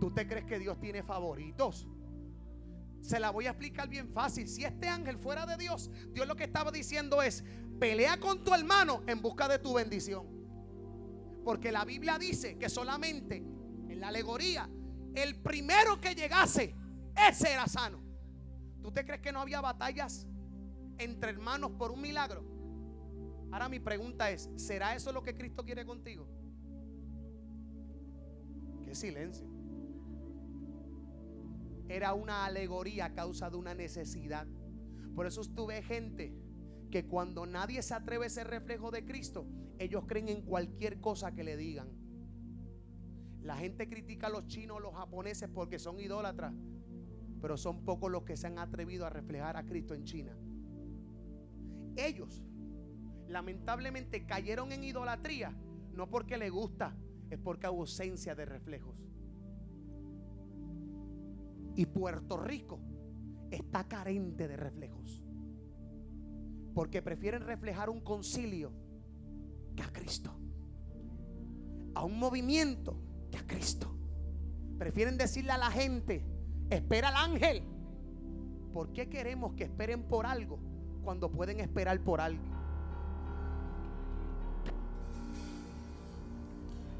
¿Tú te crees que Dios tiene favoritos? Se la voy a explicar bien fácil. Si este ángel fuera de Dios, Dios lo que estaba diciendo es, pelea con tu hermano en busca de tu bendición. Porque la Biblia dice que solamente en la alegoría el primero que llegase, ese era sano. ¿Tú te crees que no había batallas entre hermanos por un milagro? Ahora mi pregunta es, ¿será eso lo que Cristo quiere contigo? Qué silencio. Era una alegoría a causa de una necesidad. Por eso tuve gente que cuando nadie se atreve a ser reflejo de Cristo, ellos creen en cualquier cosa que le digan. La gente critica a los chinos, los japoneses porque son idólatras, pero son pocos los que se han atrevido a reflejar a Cristo en China. Ellos lamentablemente cayeron en idolatría, no porque les gusta, es porque hay ausencia de reflejos. Y Puerto Rico está carente de reflejos. Porque prefieren reflejar un concilio que a Cristo. A un movimiento a Cristo. Prefieren decirle a la gente, espera al ángel. ¿Por qué queremos que esperen por algo cuando pueden esperar por algo?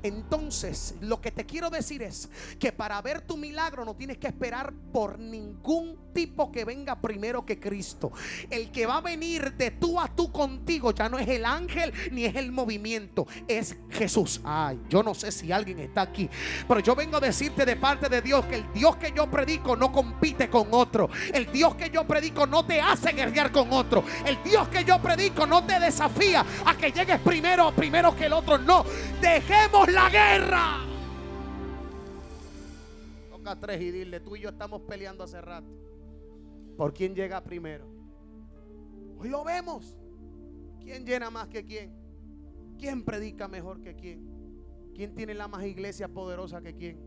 Entonces, lo que te quiero decir es que para ver tu milagro no tienes que esperar por ningún tipo que venga primero que Cristo. El que va a venir de tú a tú contigo ya no es el ángel ni es el movimiento, es Jesús. Ay, yo no sé si alguien está aquí, pero yo vengo a decirte de parte de Dios que el Dios que yo predico no compite con otro. El Dios que yo predico no te hace guerrear con otro. El Dios que yo predico no te desafía a que llegues primero o primero que el otro. No, dejemos la guerra. Toca tres y dile, tú y yo estamos peleando hace rato. ¿Por quién llega primero? Hoy lo vemos. ¿Quién llena más que quién? ¿Quién predica mejor que quién? ¿Quién tiene la más iglesia poderosa que quién?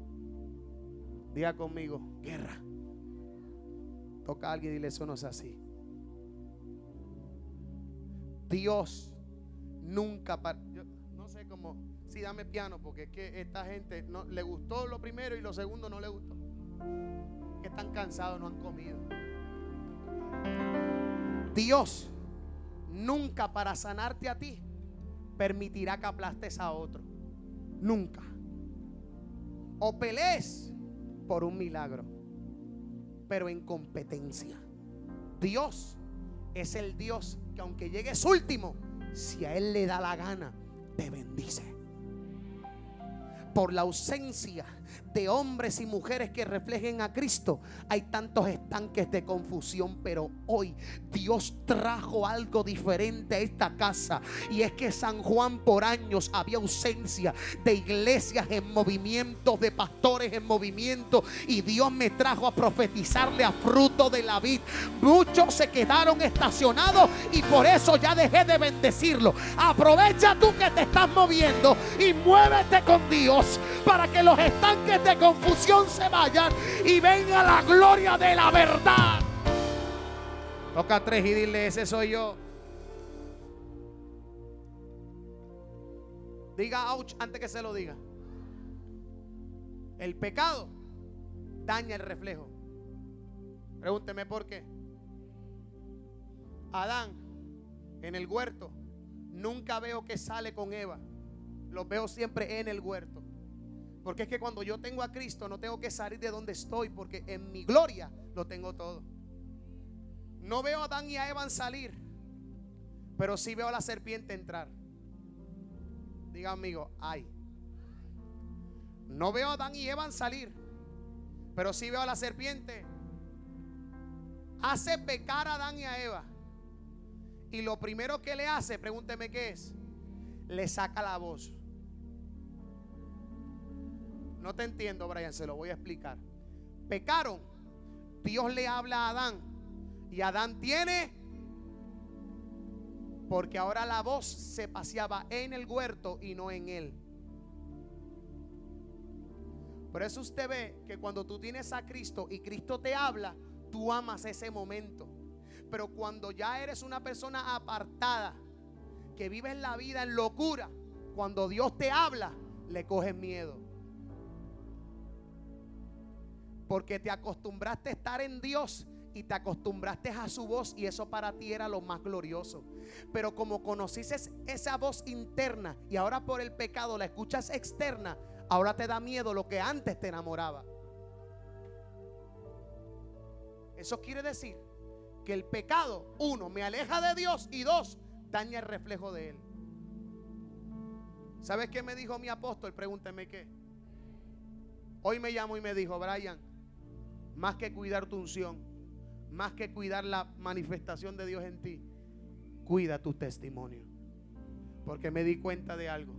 Diga conmigo, guerra. Toca a alguien y dile, eso no es así. Dios nunca, no sé cómo, sí, dame piano, porque es que esta gente no, le gustó lo primero y lo segundo no le gustó. Que están cansados, no han comido. Dios nunca para sanarte a ti permitirá que aplastes a otro. Nunca. O pelees por un milagro, pero en competencia. Dios es el Dios que aunque llegues último, si a Él le da la gana, te bendice por la ausencia de hombres y mujeres que reflejen a Cristo, hay tantos estanques de confusión, pero hoy Dios trajo algo diferente a esta casa y es que San Juan por años había ausencia de iglesias en movimiento, de pastores en movimiento y Dios me trajo a profetizarle a fruto de la vid. Muchos se quedaron estacionados y por eso ya dejé de bendecirlo. Aprovecha tú que te estás moviendo y muévete con Dios para que los estanques de confusión se vayan y venga la gloria de la verdad. Toca tres y dile, ese soy yo. Diga ouch antes que se lo diga. El pecado daña el reflejo. Pregúnteme por qué. Adán en el huerto nunca veo que sale con Eva. Lo veo siempre en el huerto. Porque es que cuando yo tengo a Cristo no tengo que salir de donde estoy porque en mi gloria lo tengo todo. No veo a Adán y a Eva salir, pero sí veo a la serpiente entrar. Diga amigo, ay. No veo a Adán y Eva salir, Pero si veo a la serpiente. Hace pecar a Adán y a Eva. Y lo primero que le hace, pregúnteme qué es. Le saca la voz. No te entiendo, Brian, se lo voy a explicar. Pecaron. Dios le habla a Adán. Y Adán tiene porque ahora la voz se paseaba en el huerto y no en él. Por eso usted ve que cuando tú tienes a Cristo y Cristo te habla, tú amas ese momento. Pero cuando ya eres una persona apartada, que vives la vida en locura, cuando Dios te habla, le coges miedo. Porque te acostumbraste a estar en Dios y te acostumbraste a su voz y eso para ti era lo más glorioso. Pero como conociste esa voz interna y ahora por el pecado la escuchas externa, ahora te da miedo lo que antes te enamoraba. Eso quiere decir que el pecado, uno, me aleja de Dios y dos, daña el reflejo de Él. ¿Sabes qué me dijo mi apóstol? Pregúnteme qué. Hoy me llamó y me dijo, Brian, más que cuidar tu unción, más que cuidar la manifestación de Dios en ti, cuida tu testimonio. Porque me di cuenta de algo.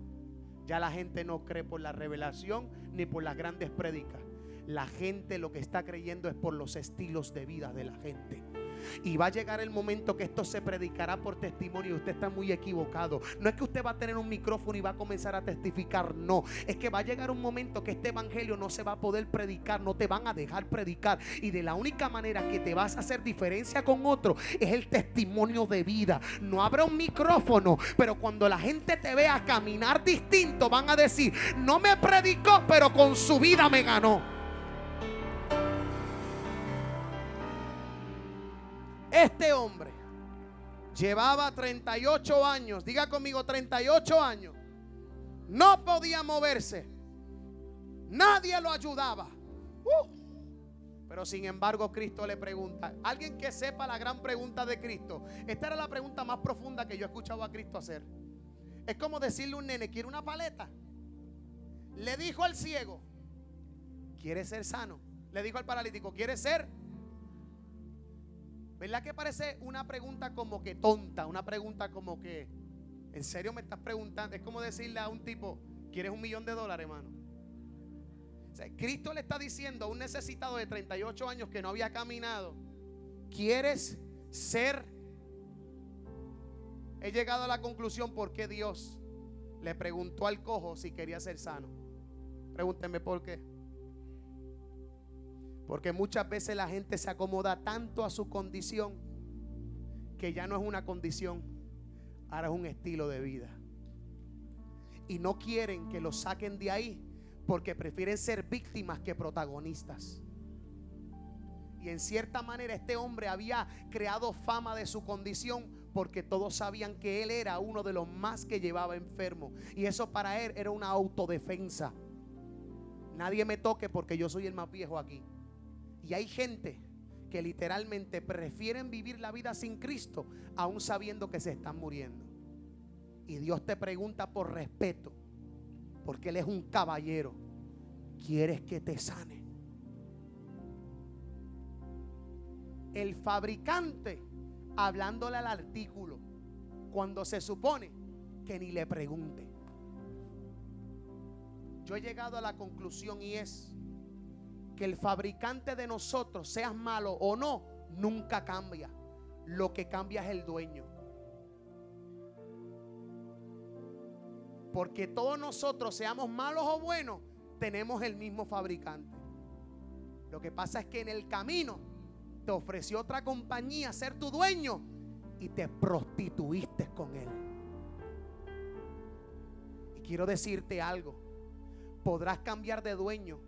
Ya la gente no cree por la revelación ni por las grandes prédicas. La gente lo que está creyendo es por los estilos de vida de la gente. Y va a llegar el momento que esto se predicará por testimonio. Usted está muy equivocado. No es que usted va a tener un micrófono y va a comenzar a testificar. No. Es que va a llegar un momento que este evangelio no se va a poder predicar. No te van a dejar predicar. Y de la única manera que te vas a hacer diferencia con otro es el testimonio de vida. No habrá un micrófono. Pero cuando la gente te vea caminar distinto, van a decir: No me predicó, pero con su vida me ganó. Este hombre llevaba 38 años, diga conmigo 38 años, no podía moverse, nadie lo ayudaba. Uh. Pero sin embargo Cristo le pregunta, alguien que sepa la gran pregunta de Cristo, esta era la pregunta más profunda que yo he escuchado a Cristo hacer. Es como decirle a un nene, ¿quiere una paleta? Le dijo al ciego, ¿quiere ser sano? Le dijo al paralítico, ¿quiere ser ¿Verdad que parece una pregunta como que tonta? Una pregunta como que, ¿en serio me estás preguntando? Es como decirle a un tipo, ¿quieres un millón de dólares, hermano? Cristo le está diciendo a un necesitado de 38 años que no había caminado, ¿quieres ser? He llegado a la conclusión por qué Dios le preguntó al cojo si quería ser sano. Pregúntenme por qué. Porque muchas veces la gente se acomoda tanto a su condición que ya no es una condición, ahora es un estilo de vida. Y no quieren que lo saquen de ahí porque prefieren ser víctimas que protagonistas. Y en cierta manera este hombre había creado fama de su condición porque todos sabían que él era uno de los más que llevaba enfermo. Y eso para él era una autodefensa. Nadie me toque porque yo soy el más viejo aquí. Y hay gente que literalmente prefieren vivir la vida sin Cristo, aún sabiendo que se están muriendo. Y Dios te pregunta por respeto, porque Él es un caballero. ¿Quieres que te sane? El fabricante, hablándole al artículo, cuando se supone que ni le pregunte. Yo he llegado a la conclusión y es, que el fabricante de nosotros, seas malo o no, nunca cambia. Lo que cambia es el dueño. Porque todos nosotros, seamos malos o buenos, tenemos el mismo fabricante. Lo que pasa es que en el camino te ofreció otra compañía ser tu dueño y te prostituiste con él. Y quiero decirte algo. Podrás cambiar de dueño,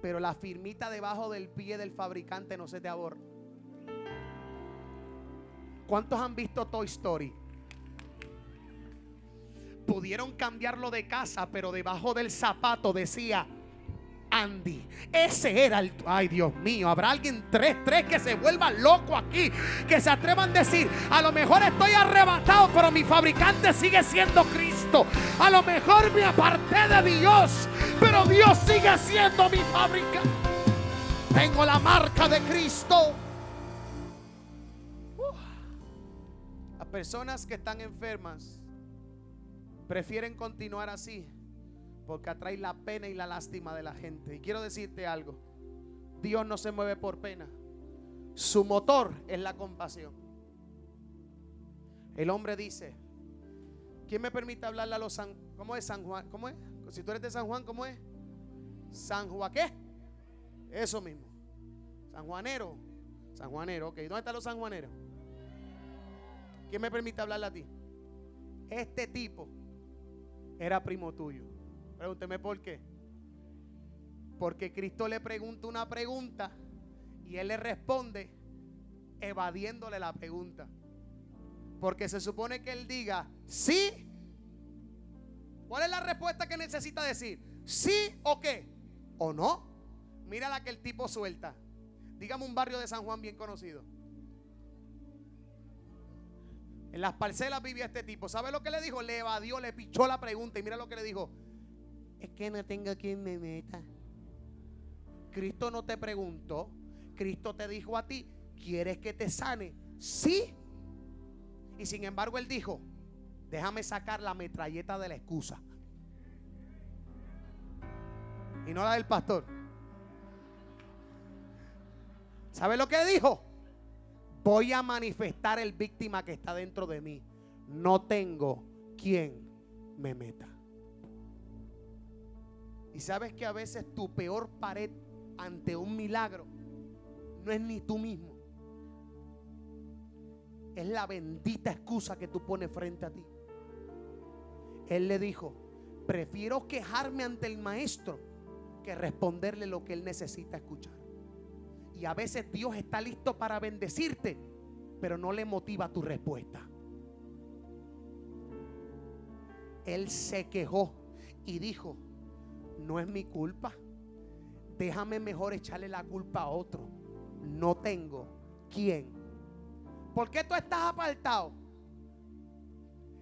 pero la firmita debajo del pie del fabricante no se te aborra. ¿Cuántos han visto Toy Story? Pudieron cambiarlo de casa, pero debajo del zapato decía Andy. Ese era el. Ay, Dios mío. Habrá alguien tres, tres que se vuelva loco aquí. Que se atrevan a decir: A lo mejor estoy arrebatado, pero mi fabricante sigue siendo Cristo. A lo mejor me aparté de Dios, pero Dios sigue siendo mi fabricante. Tengo la marca de Cristo. Las personas que están enfermas prefieren continuar así porque atrae la pena y la lástima de la gente. Y quiero decirte algo. Dios no se mueve por pena. Su motor es la compasión. El hombre dice, ¿quién me permite hablarle a los San... ¿Cómo es San Juan? ¿Cómo es? Si tú eres de San Juan, ¿cómo es? San Juan. Eso mismo. San Juanero. San Juanero, ok. ¿Dónde están los San Juaneros? ¿Quién me permite hablarle a ti? Este tipo era primo tuyo. Pregúnteme por qué. Porque Cristo le pregunta una pregunta y él le responde evadiéndole la pregunta. Porque se supone que él diga, sí. ¿Cuál es la respuesta que necesita decir? ¿Sí o qué? ¿O no? Mira la que el tipo suelta. Dígame un barrio de San Juan bien conocido. En las parcelas vivía este tipo. ¿Sabe lo que le dijo? Le evadió, le pichó la pregunta. Y mira lo que le dijo. Es que no tengo quien me meta. Cristo no te preguntó. Cristo te dijo a ti, ¿quieres que te sane? Sí. Y sin embargo él dijo, déjame sacar la metralleta de la excusa. Y no la del pastor. ¿Sabe lo que dijo? Voy a manifestar el víctima que está dentro de mí. No tengo quien me meta. Y sabes que a veces tu peor pared ante un milagro no es ni tú mismo. Es la bendita excusa que tú pones frente a ti. Él le dijo, prefiero quejarme ante el maestro que responderle lo que él necesita escuchar. Y a veces Dios está listo para bendecirte, pero no le motiva tu respuesta. Él se quejó y dijo, no es mi culpa. Déjame mejor echarle la culpa a otro. No tengo quien. ¿Por qué tú estás apartado?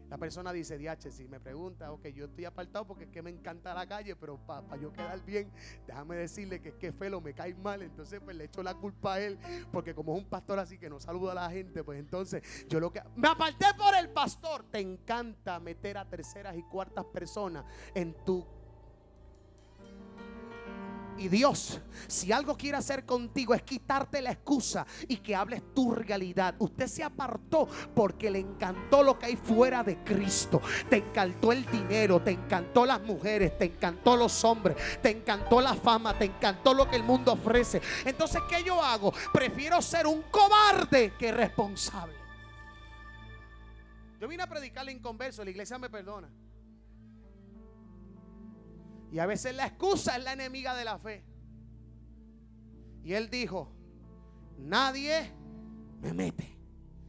La persona dice, Diache, si me pregunta, ok, yo estoy apartado porque es que me encanta la calle, pero para yo quedar bien, déjame decirle que es que Felo me cae mal, entonces pues le echo la culpa a él, porque como es un pastor así que no saluda a la gente, pues entonces yo lo que... Me aparté por el pastor, te encanta meter a terceras y cuartas personas en tu y Dios, si algo quiere hacer contigo es quitarte la excusa y que hables tu realidad. Usted se apartó porque le encantó lo que hay fuera de Cristo. Te encantó el dinero, te encantó las mujeres, te encantó los hombres, te encantó la fama, te encantó lo que el mundo ofrece. Entonces, ¿qué yo hago? Prefiero ser un cobarde que responsable. Yo vine a predicarle inconverso, la iglesia me perdona. Y a veces la excusa es la enemiga de la fe. Y él dijo, nadie me mete.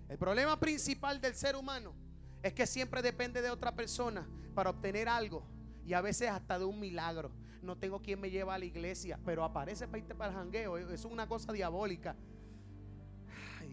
El problema principal del ser humano es que siempre depende de otra persona para obtener algo. Y a veces hasta de un milagro. No tengo quien me lleva a la iglesia, pero aparece para irte para el jangueo. Es una cosa diabólica.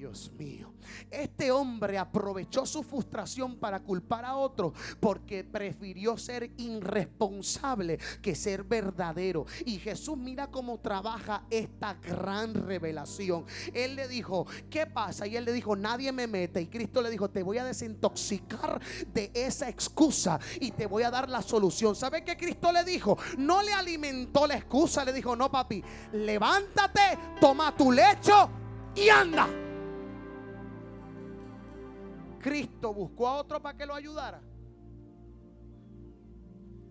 Dios mío. Este hombre aprovechó su frustración para culpar a otro porque prefirió ser irresponsable que ser verdadero. Y Jesús mira cómo trabaja esta gran revelación. Él le dijo, ¿qué pasa? Y él le dijo, nadie me mete. Y Cristo le dijo, te voy a desintoxicar de esa excusa y te voy a dar la solución. ¿Sabe qué Cristo le dijo? No le alimentó la excusa, le dijo, no papi, levántate, toma tu lecho y anda. Cristo buscó a otro para que lo ayudara.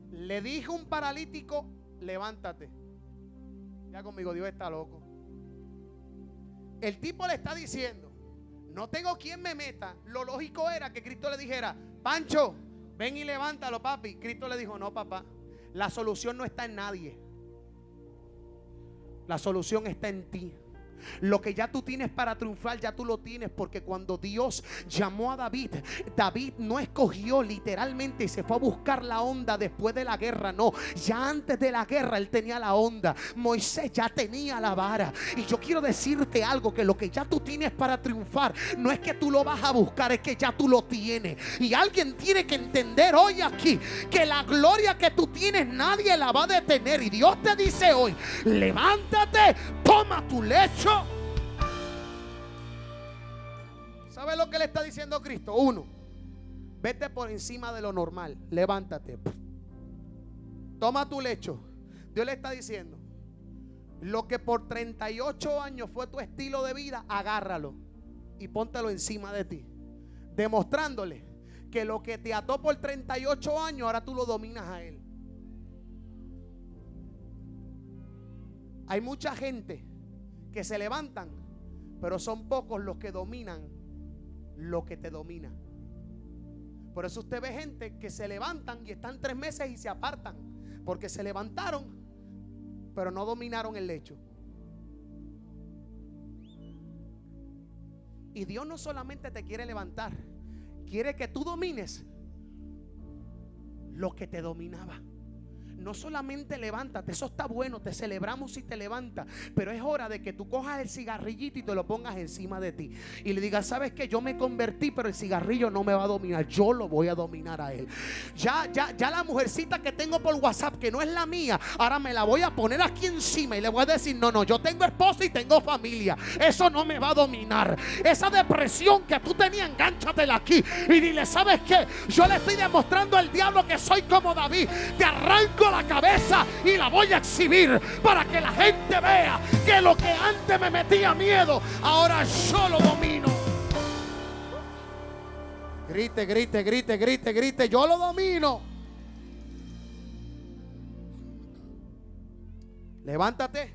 Le dijo un paralítico, levántate. Ya conmigo, Dios está loco. El tipo le está diciendo, no tengo quien me meta. Lo lógico era que Cristo le dijera, Pancho, ven y levántalo, papi. Cristo le dijo, no, papá, la solución no está en nadie. La solución está en ti. Lo que ya tú tienes para triunfar, ya tú lo tienes. Porque cuando Dios llamó a David, David no escogió literalmente y se fue a buscar la onda después de la guerra. No, ya antes de la guerra él tenía la onda. Moisés ya tenía la vara. Y yo quiero decirte algo, que lo que ya tú tienes para triunfar, no es que tú lo vas a buscar, es que ya tú lo tienes. Y alguien tiene que entender hoy aquí que la gloria que tú tienes nadie la va a detener. Y Dios te dice hoy, levántate, toma tu lecho. ¿Sabe lo que le está diciendo Cristo? Uno, vete por encima de lo normal, levántate. Toma tu lecho. Dios le está diciendo, lo que por 38 años fue tu estilo de vida, agárralo y póntelo encima de ti. Demostrándole que lo que te ató por 38 años, ahora tú lo dominas a él. Hay mucha gente que se levantan, pero son pocos los que dominan lo que te domina. Por eso usted ve gente que se levantan y están tres meses y se apartan, porque se levantaron, pero no dominaron el lecho. Y Dios no solamente te quiere levantar, quiere que tú domines lo que te dominaba no solamente levántate, eso está bueno, te celebramos si te levantas, pero es hora de que tú cojas el cigarrillito y te lo pongas encima de ti y le digas, sabes que yo me convertí, pero el cigarrillo no me va a dominar, yo lo voy a dominar a él. Ya, ya, ya la mujercita que tengo por WhatsApp, que no es la mía, ahora me la voy a poner aquí encima y le voy a decir, no, no, yo tengo esposa y tengo familia, eso no me va a dominar. Esa depresión que tú tenías, enganchatela aquí y dile, ¿sabes qué? Yo le estoy demostrando al diablo que soy como David, te arranco la cabeza y la voy a exhibir para que la gente vea que lo que antes me metía miedo, ahora yo lo domino. Grite, grite, grite, grite, grite, yo lo domino. Levántate,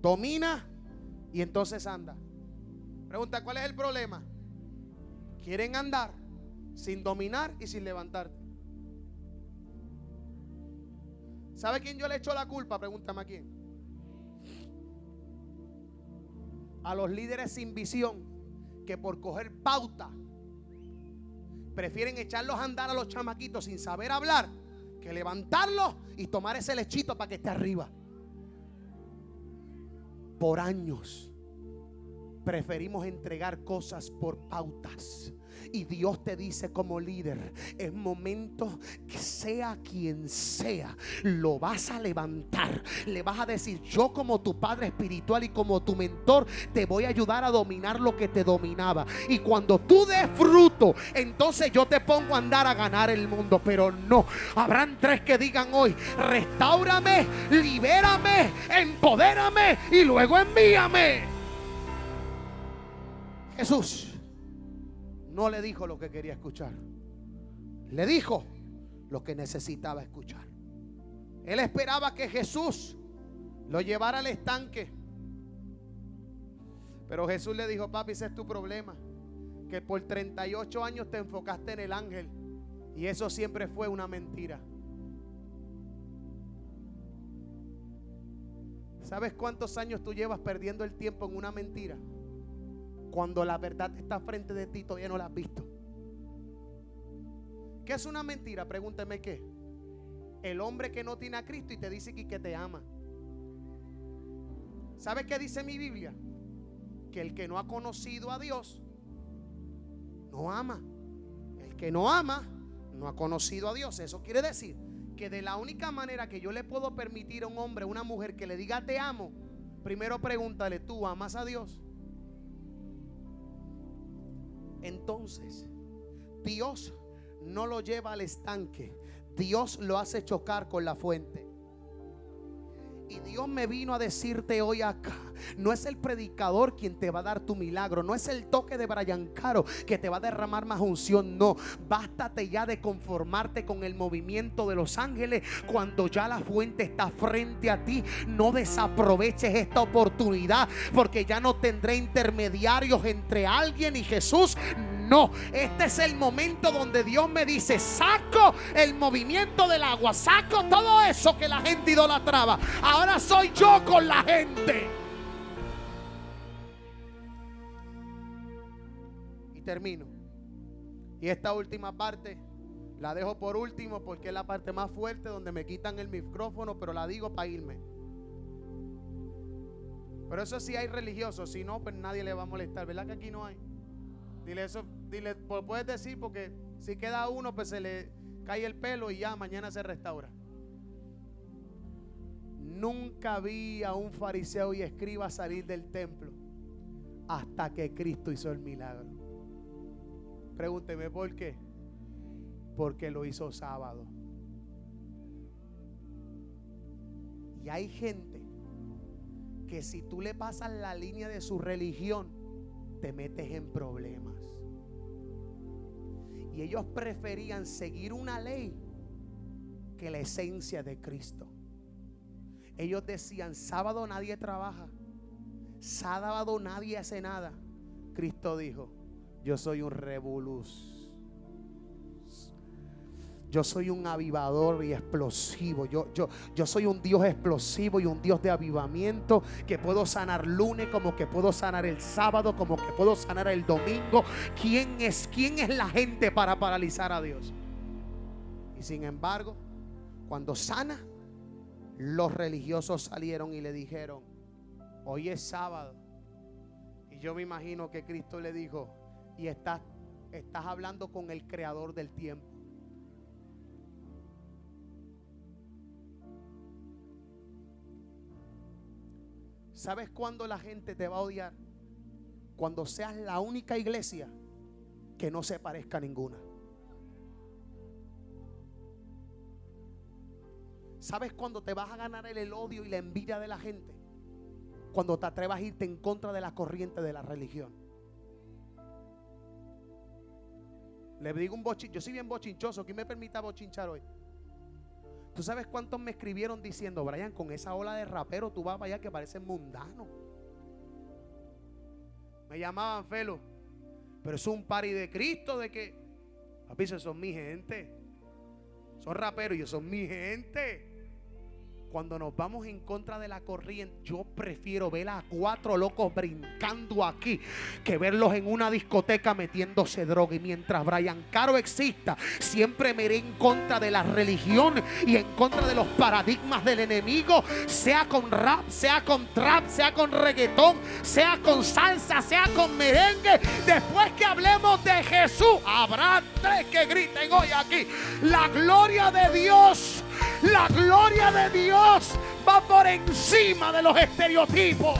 domina y entonces anda. Pregunta, ¿cuál es el problema? Quieren andar sin dominar y sin levantarte. ¿Sabe quién yo le echo la culpa? Pregúntame a quién. A los líderes sin visión que por coger pauta prefieren echarlos a andar a los chamaquitos sin saber hablar que levantarlos y tomar ese lechito para que esté arriba. Por años preferimos entregar cosas por pautas y Dios te dice como líder, es momento que sea quien sea, lo vas a levantar. Le vas a decir, yo como tu padre espiritual y como tu mentor, te voy a ayudar a dominar lo que te dominaba. Y cuando tú des fruto, entonces yo te pongo a andar a ganar el mundo. Pero no, habrán tres que digan hoy, restaurame, libérame, empodérame y luego envíame. Jesús no le dijo lo que quería escuchar. Le dijo lo que necesitaba escuchar. Él esperaba que Jesús lo llevara al estanque. Pero Jesús le dijo, papi, ese es tu problema. Que por 38 años te enfocaste en el ángel. Y eso siempre fue una mentira. ¿Sabes cuántos años tú llevas perdiendo el tiempo en una mentira? Cuando la verdad está frente de ti, todavía no la has visto. ¿Qué es una mentira? Pregúnteme qué. El hombre que no tiene a Cristo y te dice que, te ama. ¿Sabes qué dice mi Biblia? Que el que no ha conocido a Dios no ama. El que no ama no ha conocido a Dios. Eso quiere decir que de la única manera que yo le puedo permitir a un hombre, a una mujer que le diga te amo, primero pregúntale, ¿tú amas a Dios? Entonces, Dios no lo lleva al estanque. Dios lo hace chocar con la fuente. Y Dios me vino a decirte hoy acá, no es el predicador quien te va a dar tu milagro, no es el toque de Brian Caro que te va a derramar más unción, no. Bástate ya de conformarte con el movimiento de los ángeles cuando ya la fuente está frente a ti. No desaproveches esta oportunidad porque ya no tendré intermediarios entre alguien y Jesús. No, este es el momento donde Dios me dice, saco el movimiento del agua, saco todo eso que la gente idolatraba. Ahora soy yo con la gente. Termino. Y esta última parte la dejo por último porque es la parte más fuerte donde me quitan el micrófono, pero la digo para irme. Pero eso sí hay religiosos, si no, pues nadie le va a molestar. ¿Verdad que aquí no hay? Dile eso, dile, pues puedes decir porque si queda uno, pues se le cae el pelo y ya mañana se restaura. nunca vi a un fariseo y escriba salir del templo hasta que Cristo hizo el milagro. Pregúnteme por qué. Porque lo hizo sábado. Y hay gente que si tú le pasas la línea de su religión, te metes en problemas. Y ellos preferían seguir una ley que la esencia de Cristo. Ellos decían, sábado nadie trabaja, sábado nadie hace nada. Cristo dijo, yo soy un revoluz. Yo soy un avivador y explosivo. Yo, yo, yo soy un Dios explosivo y un Dios de avivamiento que puedo sanar lunes como que puedo sanar el sábado, como que puedo sanar el domingo. ¿Quién es, quién es la gente para paralizar a Dios? Y sin embargo, cuando sana, los religiosos salieron y le dijeron, hoy es sábado. Y yo me imagino que Cristo le dijo, y estás, estás hablando con el creador del tiempo. ¿Sabes cuándo la gente te va a odiar? Cuando seas la única iglesia que no se parezca a ninguna. ¿Sabes cuándo te vas a ganar el odio y la envidia de la gente? Cuando te atrevas a irte en contra de la corriente de la religión. Le digo un bochincho, yo soy bien bochinchoso, ¿quién me permita bochinchar hoy? ¿Tú sabes cuántos me escribieron diciendo, Brian, con esa ola de rapero tú vas para allá que parece mundano? Me llamaban Felo, pero es un pari de Cristo de que, papi, son mi gente. Son raperos y son mi gente cuando nos vamos en contra de la corriente, yo prefiero ver a cuatro locos brincando aquí que verlos en una discoteca metiéndose droga. Y mientras Brian Caro exista, siempre me iré en contra de la religión y en contra de los paradigmas del enemigo, sea con rap, sea con trap, sea con reggaetón, sea con salsa, sea con merengue. Después que hablemos de Jesús, habrá tres que griten hoy aquí. La gloria de Dios la gloria de Dios va por encima de los estereotipos.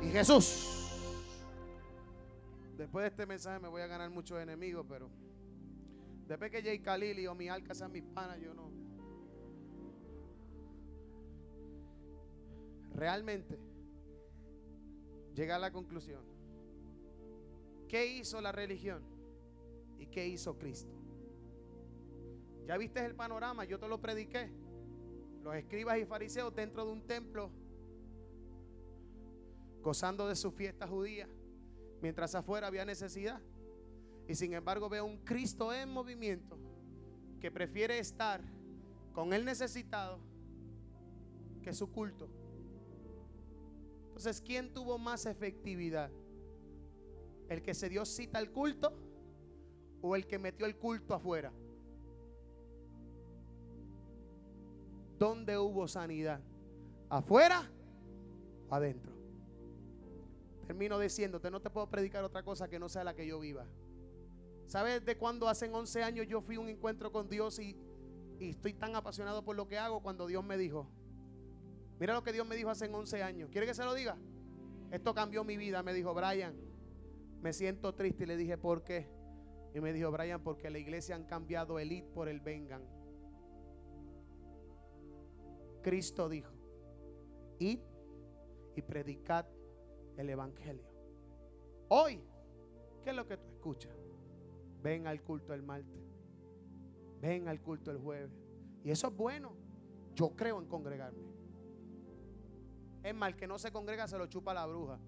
Y Jesús, después de este mensaje me voy a ganar muchos enemigos, pero después que Jay Khalil o mi Alca sean mis panas, yo no. Realmente, llega a la conclusión. ¿Qué hizo la religión? ¿Y qué hizo Cristo? Ya viste el panorama, yo te lo prediqué. Los escribas y fariseos dentro de un templo, gozando de su fiesta judía, mientras afuera había necesidad. Y sin embargo veo un Cristo en movimiento que prefiere estar con el necesitado que su culto. Entonces, ¿quién tuvo más efectividad? ¿El que se dio cita al culto o el que metió el culto afuera? ¿Dónde hubo sanidad? ¿Afuera o adentro? Termino diciéndote, no te puedo predicar otra cosa que no sea la que yo viva. ¿Sabes de cuándo hace 11 años yo fui a un encuentro con Dios y, estoy tan apasionado por lo que hago cuando Dios me dijo? Mira lo que Dios me dijo hace 11 años. ¿Quiere que se lo diga? Esto cambió mi vida. Me dijo, Brian, me siento triste. Y le dije, ¿por qué? Y me dijo, Brian, porque la iglesia han cambiado el id por el vengan. Cristo dijo, id y predicad el Evangelio. Hoy, ¿qué es lo que tú escuchas? Ven al culto el martes. Ven al culto el jueves. Y eso es bueno. Yo creo en congregarme. Es mal que no se congrega se lo chupa la bruja.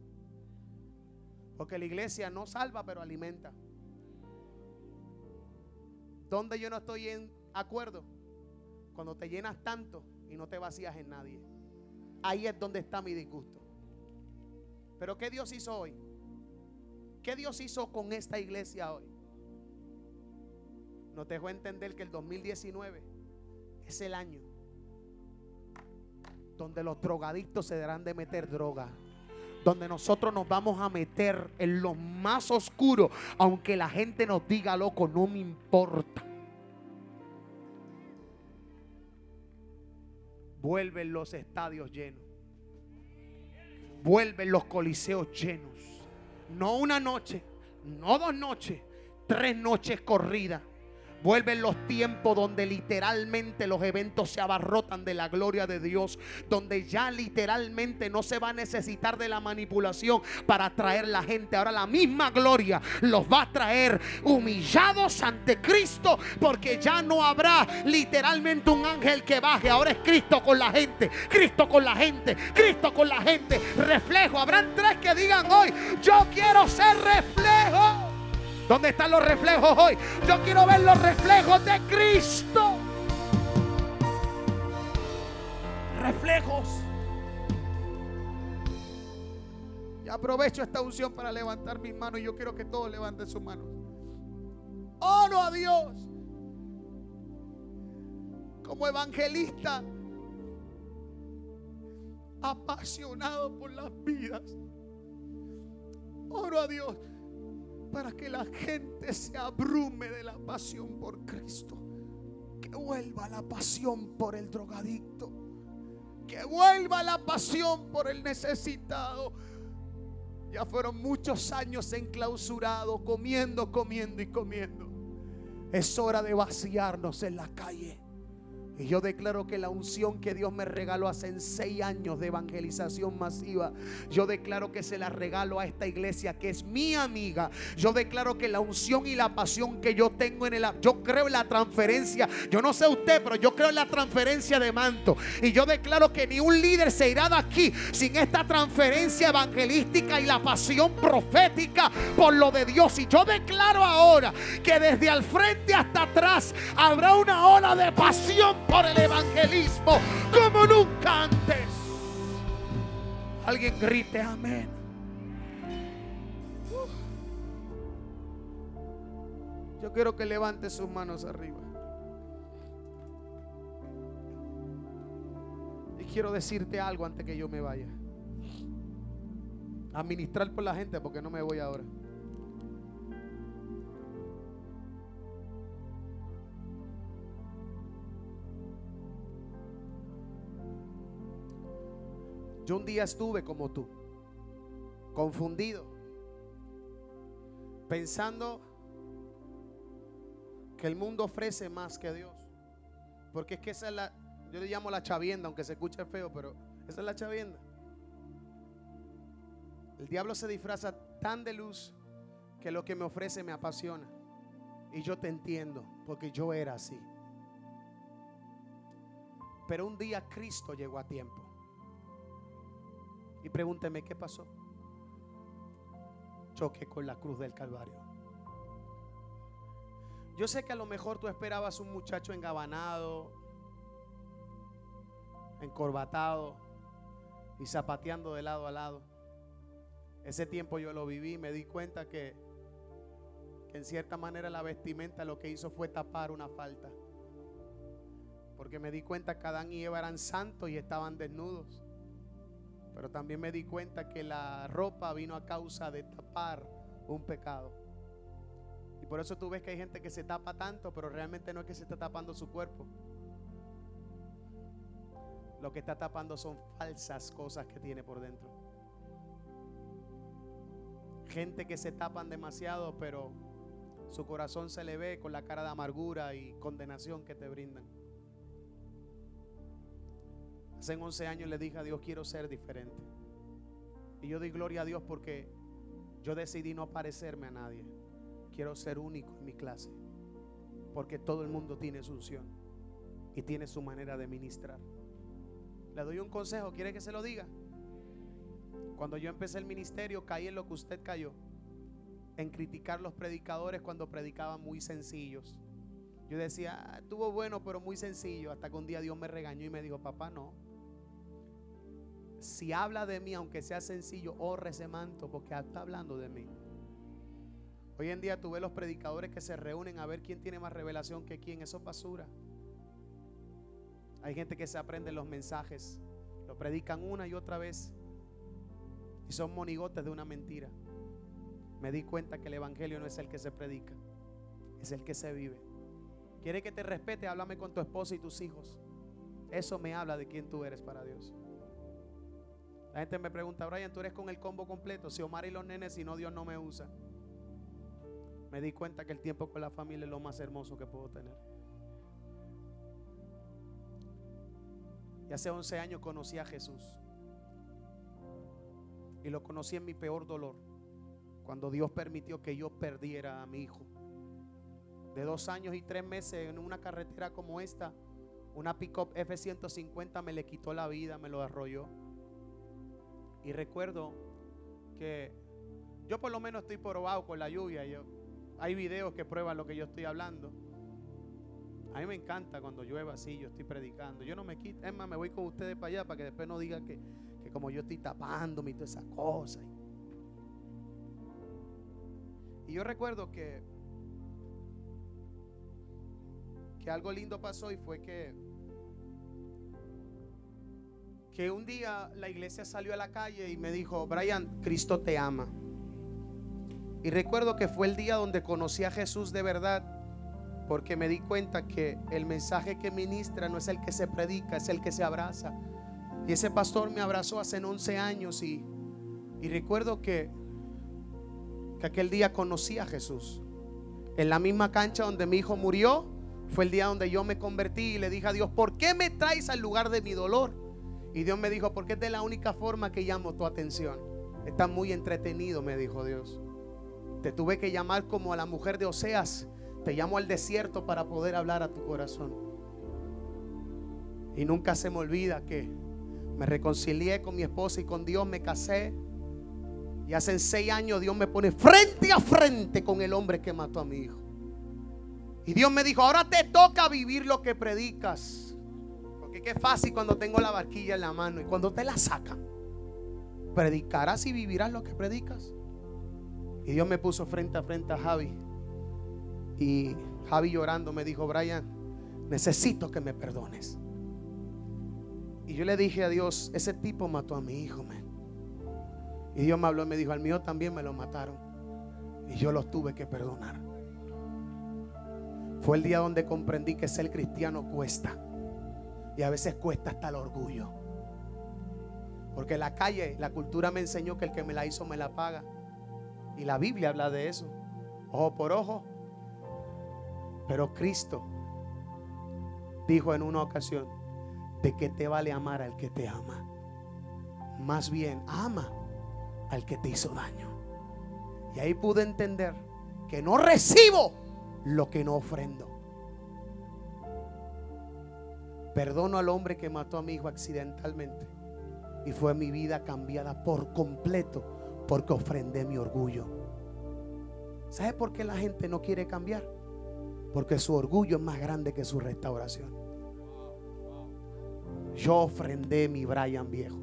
Porque la iglesia no salva, pero alimenta. Donde yo no estoy en acuerdo, cuando te llenas tanto y no te vacías en nadie. Ahí es donde está mi disgusto. Pero ¿qué Dios hizo hoy? ¿Qué Dios hizo con esta iglesia hoy? Nos dejó entender que el 2019 es el año donde los drogadictos se darán de meter droga. Donde nosotros nos vamos a meter en lo más oscuro, aunque la gente nos diga, loco, no me importa. Vuelven los estadios llenos. Vuelven los coliseos llenos. No una noche, no dos noches, tres noches corridas. Vuelven los tiempos donde literalmente los eventos se abarrotan de la gloria de Dios. Donde ya literalmente no se va a necesitar de la manipulación para atraer la gente. Ahora la misma gloria los va a traer humillados ante Cristo. Porque ya no habrá literalmente un ángel que baje. Ahora es Cristo con la gente. Cristo con la gente. Cristo con la gente. Reflejo. Habrán tres que digan hoy, yo quiero ser reflejo. ¿Dónde están los reflejos hoy? Yo quiero ver los reflejos de Cristo. Reflejos. Y aprovecho esta unción para levantar mis manos. Y yo quiero que todos levanten sus manos. Oro a Dios. Como evangelista. Apasionado por las vidas. Oro a Dios para que la gente se abrume de la pasión por Cristo. Que vuelva la pasión por el drogadicto. Que vuelva la pasión por el necesitado. Ya fueron muchos años enclausurado, comiendo, comiendo y comiendo. Es hora de vaciarnos en la calle. Y yo declaro que la unción que Dios me regaló hace seis años de evangelización masiva, yo declaro que se la regalo a esta iglesia que es mi amiga. Yo declaro que la unción y la pasión que yo tengo en el... Yo creo en la transferencia. Yo no sé usted, pero yo creo en la transferencia de manto. Y yo declaro que ni un líder se irá de aquí sin esta transferencia evangelística y la pasión profética por lo de Dios. Y yo declaro ahora que desde al frente hasta atrás habrá una ola de pasión por el evangelismo como nunca antes. Alguien grite amén. Yo quiero que levante sus manos arriba. Y quiero decirte algo antes que yo me vaya. Administrar por la gente porque no me voy ahora. Yo un día estuve como tú, confundido, pensando que el mundo ofrece más que Dios. Porque es que esa es la, yo le llamo la chavienda, aunque se escuche feo, pero esa es la chavienda. El diablo se disfraza tan de luz que lo que me ofrece me apasiona. Y yo te entiendo, porque yo era así. Pero un día Cristo llegó a tiempo. Y pregúnteme, ¿qué pasó? Choque con la cruz del Calvario. Yo sé que a lo mejor tú esperabas un muchacho engabanado, encorbatado y zapateando de lado a lado. Ese tiempo yo lo viví y me di cuenta que, que en cierta manera la vestimenta lo que hizo fue tapar una falta. Porque me di cuenta que Adán y Eva eran santos y estaban desnudos. Pero también me di cuenta que la ropa vino a causa de tapar un pecado. Y por eso tú ves que hay gente que se tapa tanto, pero realmente no es que se está tapando su cuerpo. Lo que está tapando son falsas cosas que tiene por dentro. Gente que se tapan demasiado, pero su corazón se le ve con la cara de amargura y condenación que te brindan. Hace 11 años le dije a Dios, quiero ser diferente. Y yo doy gloria a Dios porque yo decidí no parecerme a nadie. Quiero ser único en mi clase. Porque todo el mundo tiene su unción y tiene su manera de ministrar. Le doy un consejo, ¿quiere que se lo diga? Cuando yo empecé el ministerio caí en lo que usted cayó, en criticar los predicadores cuando predicaban muy sencillos. Yo decía, ah, estuvo bueno, pero muy sencillo, hasta que un día Dios me regañó y me dijo, papá, no, si habla de mí, aunque sea sencillo, honre ese manto porque está hablando de mí. Hoy en día tú ves los predicadores que se reúnen a ver quién tiene más revelación que quién. Eso es basura. Hay gente que se aprende los mensajes, lo predican una y otra vez y son monigotes de una mentira. Me di cuenta que el evangelio no es el que se predica, es el que se vive. ¿Quiere que te respete? Háblame con tu esposa y tus hijos. Eso me habla de quién tú eres para Dios. La gente me pregunta, Brian, ¿tú eres con el combo completo? Si Omar y los nenes, si no, Dios no me usa. Me di cuenta que el tiempo con la familia es lo más hermoso que puedo tener. Y hace 11 años conocí a Jesús. Y lo conocí en mi peor dolor. Cuando Dios permitió que yo perdiera a mi hijo. De dos años y tres meses en una carretera como esta, una pickup F-150 me le quitó la vida, me lo arrolló. Y recuerdo que yo por lo menos estoy probado con la lluvia. Yo, hay videos que prueban lo que yo estoy hablando. A mí me encanta cuando llueve así, yo estoy predicando. Yo no me quito, es más, me voy con ustedes para allá para que después no digan que, que como yo estoy tapándome y todas esas cosas. Y yo recuerdo que, que algo lindo pasó y fue que, que un día la iglesia salió a la calle y me dijo, Brian, Cristo te ama. Y recuerdo que fue el día donde conocí a Jesús de verdad porque me di cuenta que el mensaje que ministra no es el que se predica, es el que se abraza. Y ese pastor me abrazó hace 11 años y, y recuerdo que, que aquel día conocí a Jesús. En la misma cancha donde mi hijo murió, fue el día donde yo me convertí y le dije a Dios, ¿por qué me traes al lugar de mi dolor? Y Dios me dijo, porque es de la única forma que llamo tu atención. Está muy entretenido, me dijo Dios. Te tuve que llamar como a la mujer de Oseas te llamo al desierto para poder hablar a tu corazón. Y nunca se me olvida que me reconcilié con mi esposa y con Dios me casé. Y hace seis años Dios me pone frente a frente con el hombre que mató a mi hijo. Y Dios me dijo, ahora te toca vivir lo que predicas. Porque qué fácil cuando tengo la barquilla en la mano y cuando te la sacan. Predicarás y vivirás lo que predicas. Y Dios me puso frente a frente a Javi. Y Javi llorando me dijo, Brian, necesito que me perdones. Y yo le dije a Dios, ese tipo mató a mi hijo. Y Dios me habló y me dijo, al mío también me lo mataron. Y yo los tuve que perdonar. Fue el día donde comprendí que ser cristiano cuesta. Y a veces cuesta hasta el orgullo. Porque la calle, la cultura me enseñó que el que me la hizo me la paga. Y la Biblia habla de eso. Ojo por ojo, pero Cristo dijo en una ocasión, ¿de qué te vale amar al que te ama? Más bien, ama al que te hizo daño. Y ahí pude entender que no recibo lo que no ofrendo. Perdono al hombre que mató a mi hijo accidentalmente. Y fue mi vida cambiada por completo porque ofrendé mi orgullo. ¿Sabe por qué la gente no quiere cambiar? Porque su orgullo es más grande que su restauración. Yo ofrendé mi Brian viejo.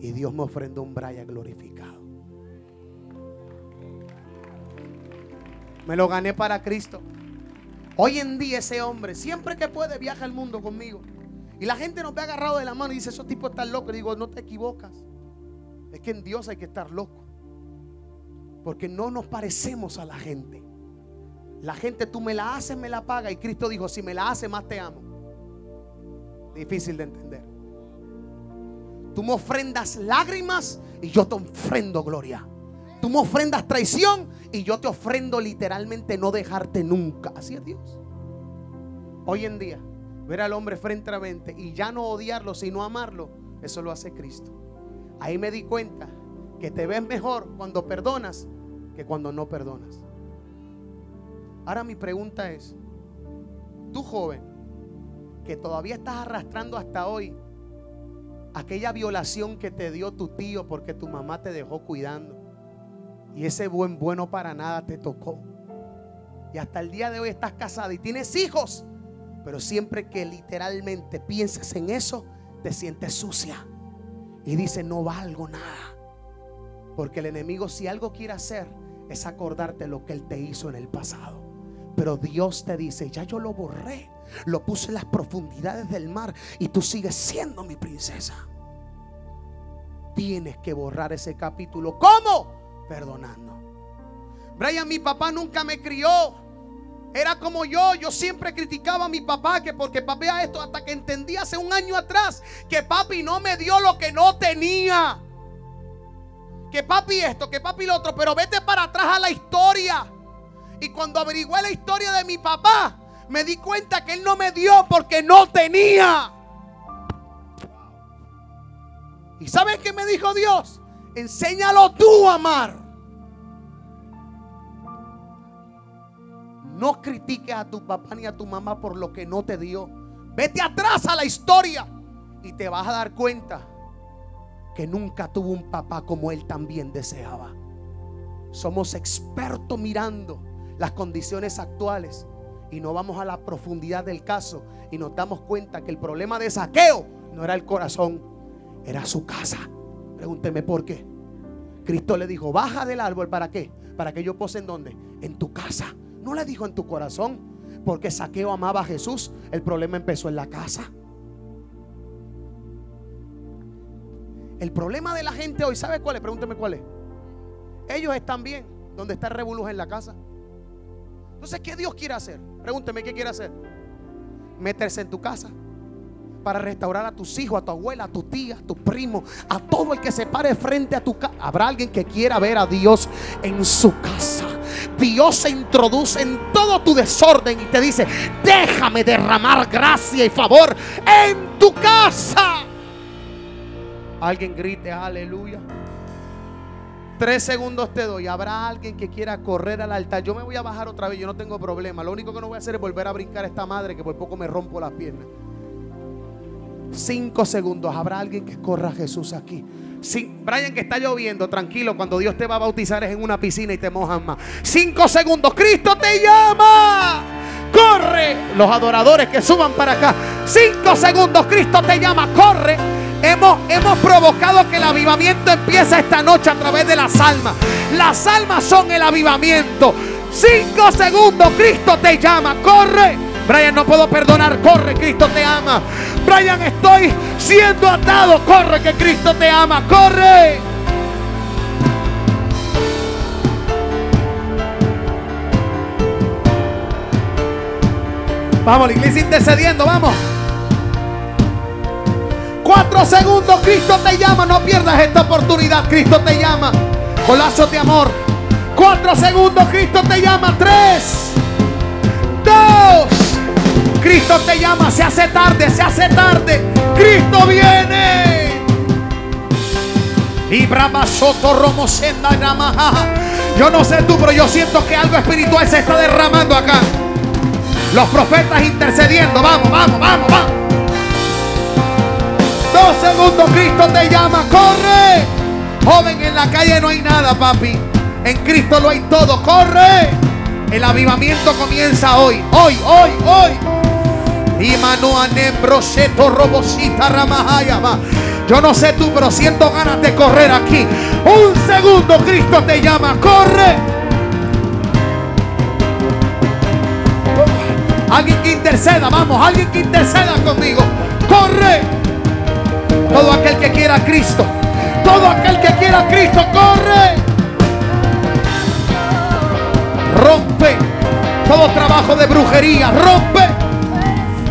Y Dios me ofrendó un Brian glorificado. Me lo gané para Cristo. Hoy en día ese hombre, siempre que puede, viaja al mundo conmigo. Y la gente nos ve agarrado de la mano y dice, esos tipos están locos. Y digo, no te equivocas. Es que en Dios hay que estar loco. Porque no nos parecemos a la gente. La gente, tú me la haces, me la paga. Y Cristo dijo, si me la haces, más te amo. Difícil de entender. Tú me ofrendas lágrimas y yo te ofrendo gloria. Tú me ofrendas traición y yo te ofrendo literalmente no dejarte nunca. Así es Dios. Hoy en día, ver al hombre frente a frente y ya no odiarlo, sino amarlo, eso lo hace Cristo. Ahí me di cuenta que te ves mejor cuando perdonas que cuando no perdonas. Ahora mi pregunta es, tú joven, que todavía estás arrastrando hasta hoy aquella violación que te dio tu tío porque tu mamá te dejó cuidando. Y ese buen bueno para nada te tocó. Y hasta el día de hoy estás casada y tienes hijos. Pero siempre que literalmente piensas en eso, te sientes sucia. Y dices, no valgo nada. Porque el enemigo si algo quiere hacer es acordarte lo que él te hizo en el pasado. Pero Dios te dice, ya yo lo borré. Lo puse en las profundidades del mar y tú sigues siendo mi princesa. Tienes que borrar ese capítulo. ¿Cómo? Perdonando. Brian, mi papá nunca me crió Era como yo, yo siempre criticaba a mi papá que porque papi esto hasta que entendí hace un año atrás que papi no me dio lo que no tenía. Que papi esto, que papi lo otro, pero vete para atrás a la historia. Y cuando averigué la historia de mi papá, me di cuenta que él no me dio porque no tenía. ¿Y sabes qué me dijo Dios? Enséñalo tú a amar. No critiques a tu papá ni a tu mamá por lo que no te dio. Vete atrás a la historia y te vas a dar cuenta que nunca tuvo un papá como él también deseaba. Somos expertos mirando las condiciones actuales y no vamos a la profundidad del caso y nos damos cuenta que el problema de saqueo no era el corazón, era su casa. Pregúnteme por qué. Cristo le dijo, baja del árbol, ¿para qué? Para que yo pose en dónde? En tu casa. No le dijo en tu corazón, porque Saqueo amaba a Jesús. El problema empezó en la casa. El problema de la gente hoy, ¿sabe cuál es? Pregúnteme cuál es. Ellos están bien, donde está el revoluz en la casa. Entonces, ¿qué Dios quiere hacer? Pregúnteme, ¿qué quiere hacer? Meterse en tu casa para restaurar a tus hijos, a tu abuela, a tu tía, a tu primo, a todo el que se pare frente a tu casa. Habrá alguien que quiera ver a Dios en su casa. Dios se introduce en todo tu desorden y te dice, déjame derramar gracia y favor en tu casa. Alguien grite, aleluya. Tres segundos te doy. Habrá alguien que quiera correr al altar. Yo me voy a bajar otra vez. Yo no tengo problema. Lo único que no voy a hacer es volver a brincar a esta madre que por poco me rompo las piernas. Cinco segundos. Habrá alguien que corra a Jesús aquí. Brian, que está lloviendo, tranquilo. Cuando Dios te va a bautizar es en una piscina y te mojan más. Cinco segundos. Cristo te llama. Corre. Los adoradores que suban para acá. Cinco segundos. Cristo te llama. Corre. Hemos, hemos provocado que el avivamiento empiece esta noche a través de las almas. Las almas son el avivamiento. Cinco segundos. Cristo te llama. Corre. Brian, no puedo perdonar. Corre, Cristo te ama. Brian, estoy siendo atado. Corre, que Cristo te ama. Corre. Vamos, la iglesia intercediendo. Vamos. Cuatro segundos, Cristo te llama. No pierdas esta oportunidad. Cristo te llama. Con lazos de amor. Cuatro segundos, Cristo te llama. Tres. Dos. Cristo te llama. Se hace tarde, se hace tarde. Cristo viene. Yo no sé tú, pero yo siento que algo espiritual se está derramando acá. Los profetas intercediendo. Vamos, vamos, vamos, vamos. Dos segundos, Cristo te llama. Corre. Joven, en la calle no hay nada, papi. En Cristo lo hay todo. Corre. El avivamiento comienza hoy. Hoy, hoy, hoy. Yo no sé tú, pero siento ganas de correr aquí. Un segundo, Cristo te llama. Corre. Alguien que interceda, vamos, alguien que interceda conmigo. Corre. Todo aquel que quiera a Cristo. Todo aquel que quiera a Cristo, corre. Rompe todo trabajo de brujería. Rompe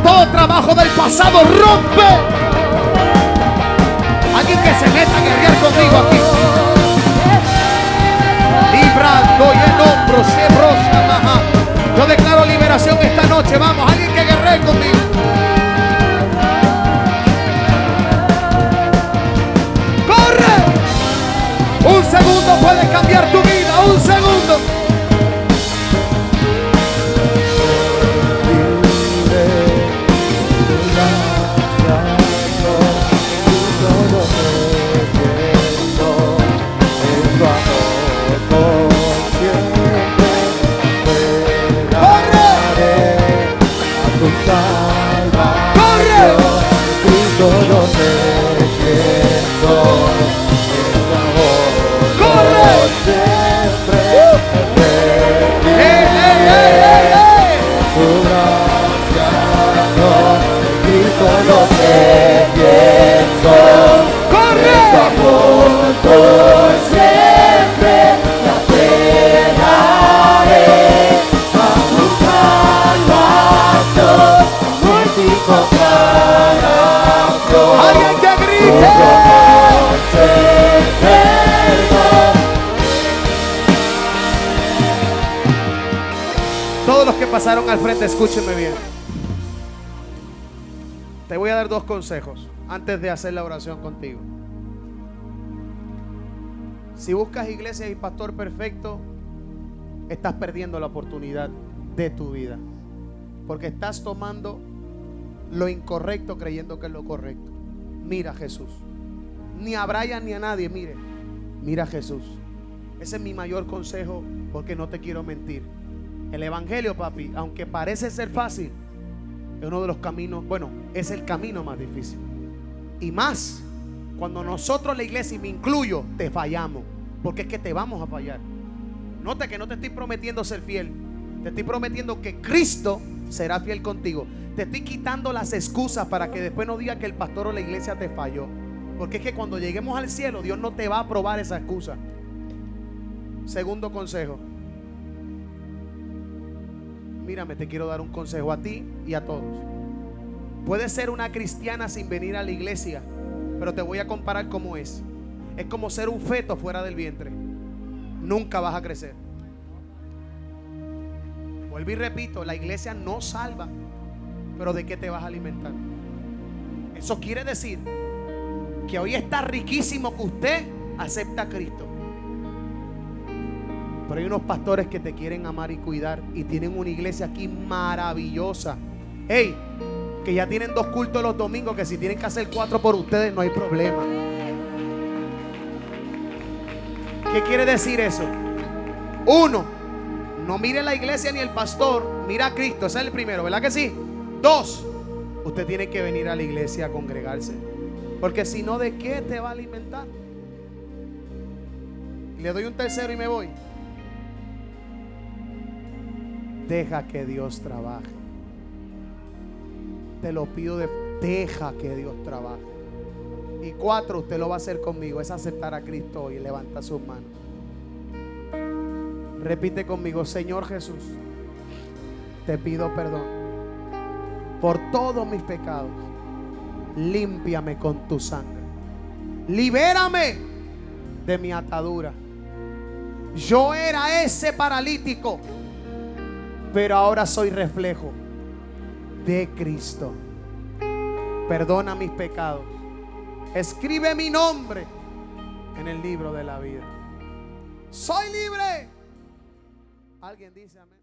todo trabajo del pasado. Rompe. Alguien que se meta a guerrear conmigo aquí. Librando y el hombro se brosa, maja. Yo declaro liberación esta noche. Vamos, alguien que guerree conmigo. ¡Corre! Un segundo puede cambiar tu vida. Un segundo. Alguien que grite. Todos los que pasaron al frente, escúchenme bien. Te voy a dar dos consejos antes de hacer la oración contigo. Si buscas iglesias y pastor perfecto, estás perdiendo la oportunidad de tu vida. Porque estás tomando lo incorrecto creyendo que es lo correcto. Mira a Jesús. Ni a Brian ni a nadie, mire. Mira a Jesús. Ese es mi mayor consejo porque no te quiero mentir. El Evangelio, papi, aunque parece ser fácil, es uno de los caminos, bueno, es el camino más difícil. Y más cuando nosotros la iglesia, y me incluyo, te fallamos. Porque es que te vamos a fallar. Nota que no te estoy prometiendo ser fiel. Te estoy prometiendo que Cristo será fiel contigo. Te estoy quitando las excusas para que después no diga que el pastor o la iglesia te falló. Porque es que cuando lleguemos al cielo, Dios no te va a aprobar esa excusa. Segundo consejo. Mírame, te quiero dar un consejo a ti y a todos. Puedes ser una cristiana sin venir a la iglesia, pero te voy a comparar cómo es. Es como ser un feto fuera del vientre. Nunca vas a crecer. Vuelvo y repito, la iglesia no salva, pero ¿de qué te vas a alimentar? Eso quiere decir que hoy está riquísimo que usted acepta a Cristo. Pero hay unos pastores que te quieren amar y cuidar y tienen una iglesia aquí maravillosa. Hey, que ya tienen dos cultos los domingos, que si tienen que hacer cuatro por ustedes no hay problema. ¿Qué quiere decir eso? Uno, no mire la iglesia ni el pastor, mira a Cristo, ese es el primero, ¿verdad que sí? Dos, usted tiene que venir a la iglesia a congregarse. Porque si no, ¿de qué te va a alimentar? Le doy un tercero y me voy. Deja que Dios trabaje. Te lo pido de deja que Dios trabaje. Y cuatro, usted lo va a hacer conmigo, es aceptar a Cristo hoy levanta sus manos. Repite conmigo, Señor Jesús, te pido perdón por todos mis pecados. Límpiame con tu sangre. Libérame de mi atadura. Yo era ese paralítico, pero ahora soy reflejo de Cristo. Perdona mis pecados. Escribe mi nombre en el libro de la vida. Soy libre. Alguien dice amén.